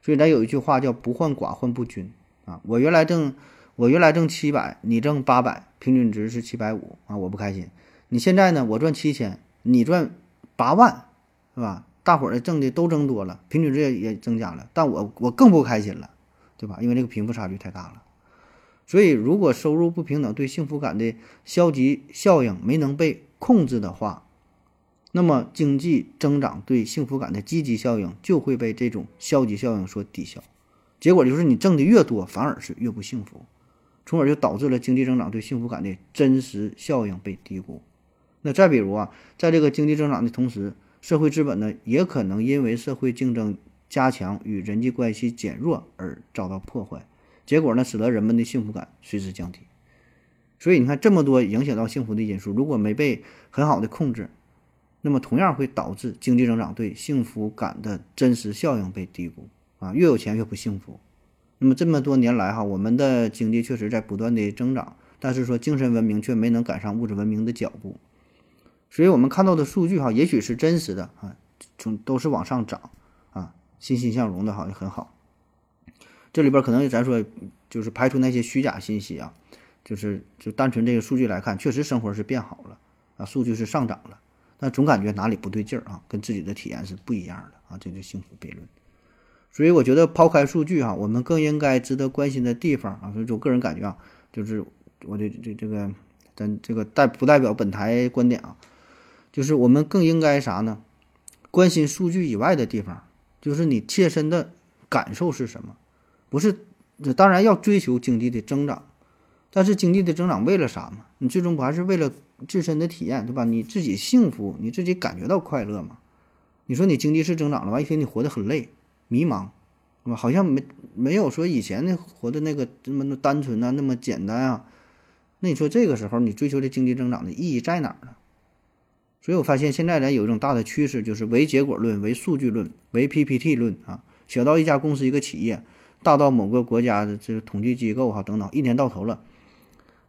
所以咱有一句话叫“不患寡患不均”啊。我原来挣我原来挣七百，你挣八百，平均值是七百五啊，我不开心。你现在呢，我赚七千，你赚八万，是吧？大伙儿的挣的都增多了，平均值也也增加了，但我我更不开心了，对吧？因为这个贫富差距太大了。所以，如果收入不平等对幸福感的消极效应没能被控制的话，那么，经济增长对幸福感的积极效应就会被这种消极效应所抵消，结果就是你挣的越多，反而是越不幸福，从而就导致了经济增长对幸福感的真实效应被低估。那再比如啊，在这个经济增长的同时，社会资本呢也可能因为社会竞争加强与人际关系减弱而遭到破坏，结果呢使得人们的幸福感随之降低。所以你看，这么多影响到幸福的因素，如果没被很好的控制。那么同样会导致经济增长对幸福感的真实效应被低估啊，越有钱越不幸福，那么这么多年来哈，我们的经济确实在不断的增长，但是说精神文明却没能赶上物质文明的脚步。所以我们看到的数据哈，也许是真实的啊，从都是往上涨啊，欣欣向荣的哈，也很好。这里边可能咱说就是排除那些虚假信息啊，就是就单纯这个数据来看，确实生活是变好了啊，数据是上涨了，但总感觉哪里不对劲儿啊，跟自己的体验是不一样的啊，这就幸福悖论。所以我觉得抛开数据哈，我们更应该值得关心的地方啊，所以我个人感觉啊，就是我的这这个咱这个代不代表本台观点啊，就是我们更应该啥呢？关心数据以外的地方，就是你切身的感受是什么？不是，当然要追求经济的增长，但是经济的增长为了啥嘛？你最终不还是为了自身的体验，对吧？你自己幸福，你自己感觉到快乐嘛？你说你经济是增长了，完一天你活得很累。迷茫，是吧？好像没没有说以前那活的那个那么单纯啊，那么简单啊。那你说这个时候你追求的经济增长的意义在哪儿呢？所以我发现现在咱有一种大的趋势，就是唯结果论、唯数据论、唯 PPT 论啊。小到一家公司一个企业，大到某个国家的这个统计机构哈等等，一年到头了，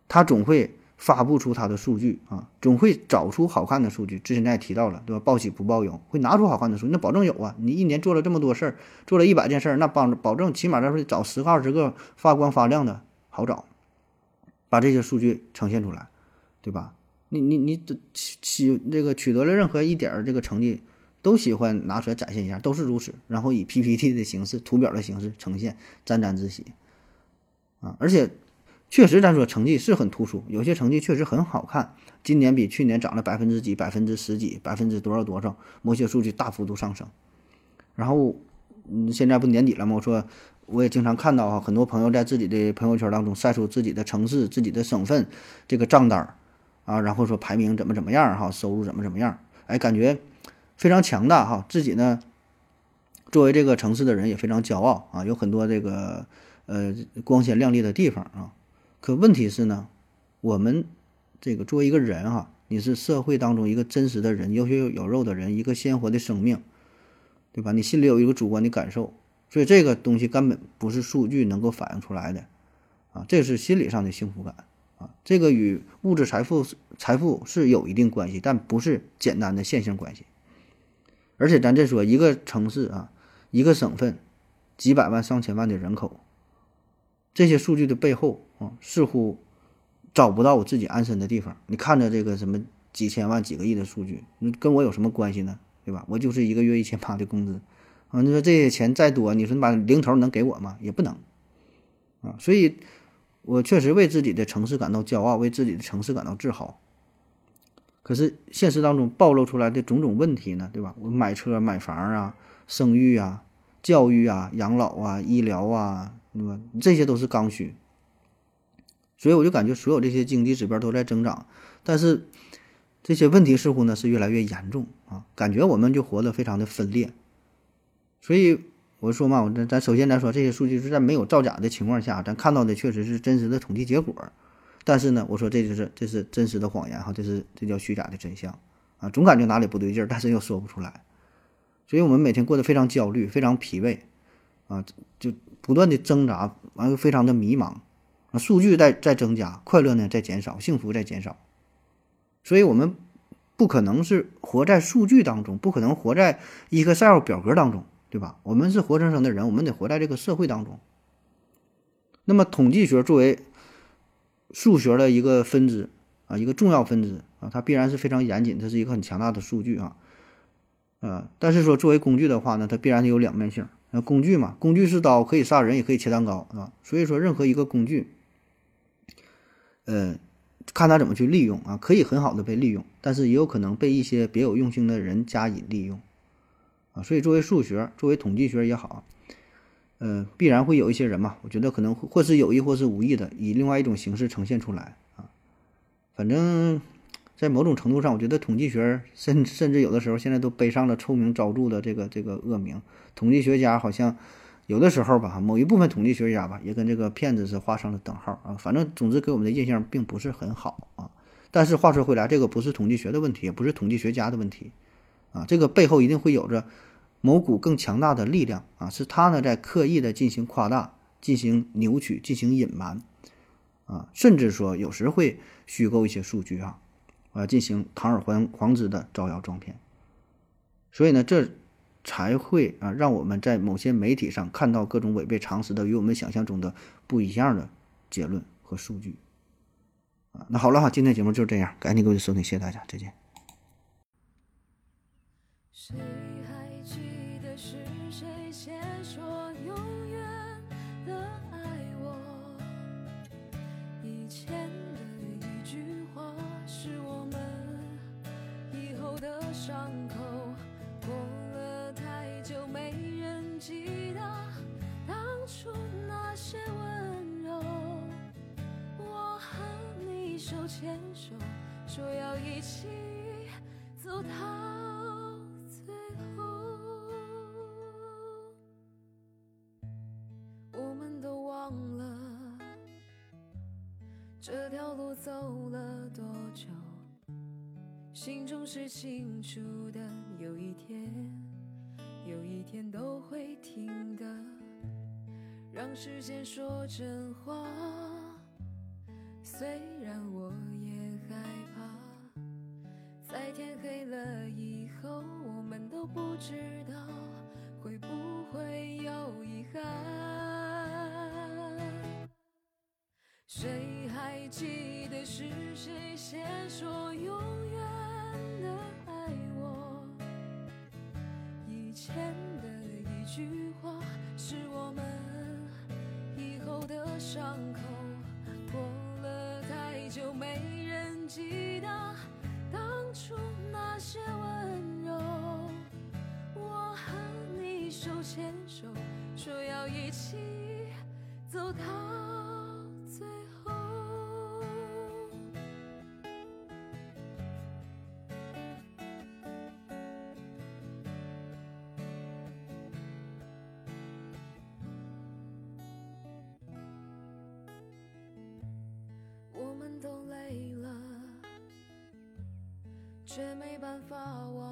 他总会。发布出它的数据啊，总会找出好看的数据。之前咱也提到了，对吧？报喜不报忧，会拿出好看的数据，那保证有啊。你一年做了这么多事儿，做了一百件事儿，那保保证起码咱说找十个二十个发光发亮的，好找，把这些数据呈现出来，对吧？你你你取取这个取得了任何一点儿这个成绩，都喜欢拿出来展现一下，都是如此。然后以 PPT 的形式、图表的形式呈现，沾沾自喜啊，而且。确实，咱说成绩是很突出，有些成绩确实很好看。今年比去年涨了百分之几、百分之十几、百分之多少多少，某些数据大幅度上升。然后，嗯，现在不年底了吗？我说，我也经常看到哈，很多朋友在自己的朋友圈当中晒出自己的城市、自己的省份这个账单啊，然后说排名怎么怎么样哈，收入怎么怎么样，哎，感觉非常强大哈。自己呢，作为这个城市的人也非常骄傲啊，有很多这个呃光鲜亮丽的地方啊。可问题是呢，我们这个作为一个人哈，你是社会当中一个真实的人，有血有肉的人，一个鲜活的生命，对吧？你心里有一个主观的感受，所以这个东西根本不是数据能够反映出来的，啊，这是心理上的幸福感啊，这个与物质财富财富是有一定关系，但不是简单的线性关系。而且咱这说一个城市啊，一个省份，几百万上千万的人口。这些数据的背后似乎找不到我自己安身的地方。你看着这个什么几千万、几个亿的数据，你跟我有什么关系呢？对吧？我就是一个月一千八的工资啊。你说这些钱再多，你说你把零头能给我吗？也不能啊。所以，我确实为自己的城市感到骄傲，为自己的城市感到自豪。可是现实当中暴露出来的种种问题呢？对吧？我买车、买房啊，生育啊，教育啊，养老啊，医疗啊。对吧？这些都是刚需，所以我就感觉所有这些经济指标都在增长，但是这些问题似乎呢是越来越严重啊！感觉我们就活得非常的分裂。所以我说嘛，我咱咱首先来说，这些数据是在没有造假的情况下，咱看到的确实是真实的统计结果。但是呢，我说这就是这是真实的谎言哈，这是这叫虚假的真相啊！总感觉哪里不对劲儿，但是又说不出来，所以我们每天过得非常焦虑，非常疲惫啊，就。不断的挣扎，完又非常的迷茫，啊，数据在在增加，快乐呢在减少，幸福在减少，所以我们不可能是活在数据当中，不可能活在 Excel 表格当中，对吧？我们是活生生的人，我们得活在这个社会当中。那么，统计学作为数学的一个分支啊，一个重要分支啊，它必然是非常严谨，它是一个很强大的数据啊，呃，但是说作为工具的话呢，它必然有两面性。那工具嘛，工具是刀，可以杀人，也可以切蛋糕，是吧？所以说，任何一个工具，呃，看他怎么去利用啊，可以很好的被利用，但是也有可能被一些别有用心的人加以利用，啊，所以作为数学，作为统计学也好，呃，必然会有一些人嘛，我觉得可能或是有意或是无意的，以另外一种形式呈现出来啊，反正。在某种程度上，我觉得统计学甚甚至有的时候现在都背上了臭名昭著的这个这个恶名。统计学家好像有的时候吧，某一部分统计学家吧，也跟这个骗子是画上了等号啊。反正总之给我们的印象并不是很好啊。但是话说回来，这个不是统计学的问题，也不是统计学家的问题啊。这个背后一定会有着某股更强大的力量啊，是他呢在刻意的进行夸大，进行扭曲、进行隐瞒啊，甚至说有时会虚构一些数据啊，啊，进行堂而皇皇之的招摇撞骗。所以呢，这才会啊，让我们在某些媒体上看到各种违背常识的、与我们想象中的不一样的结论和数据啊。那好了哈，今天节目就是这样，感谢各位收听，谢谢大家，再见。谁还记得是谁先说永远的爱我？以前手牵手，说要一起走到最后。我们都忘了这条路走了多久，心中是清楚的。有一天，有一天都会停的。让时间说真话，手牵手，说要一起走到最后。我们都累了，却没办法忘，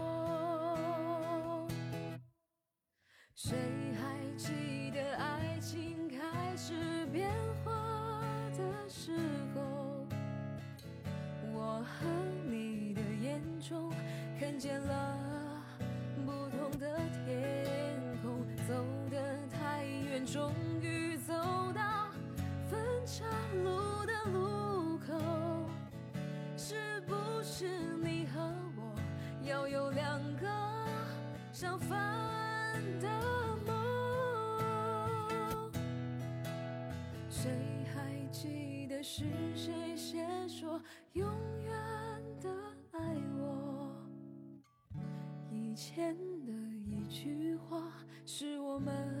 终于走到分岔路的路口。是不是你和我要有两个相反的梦？谁还记得是谁先说永远的爱我？以前的一句话，是我们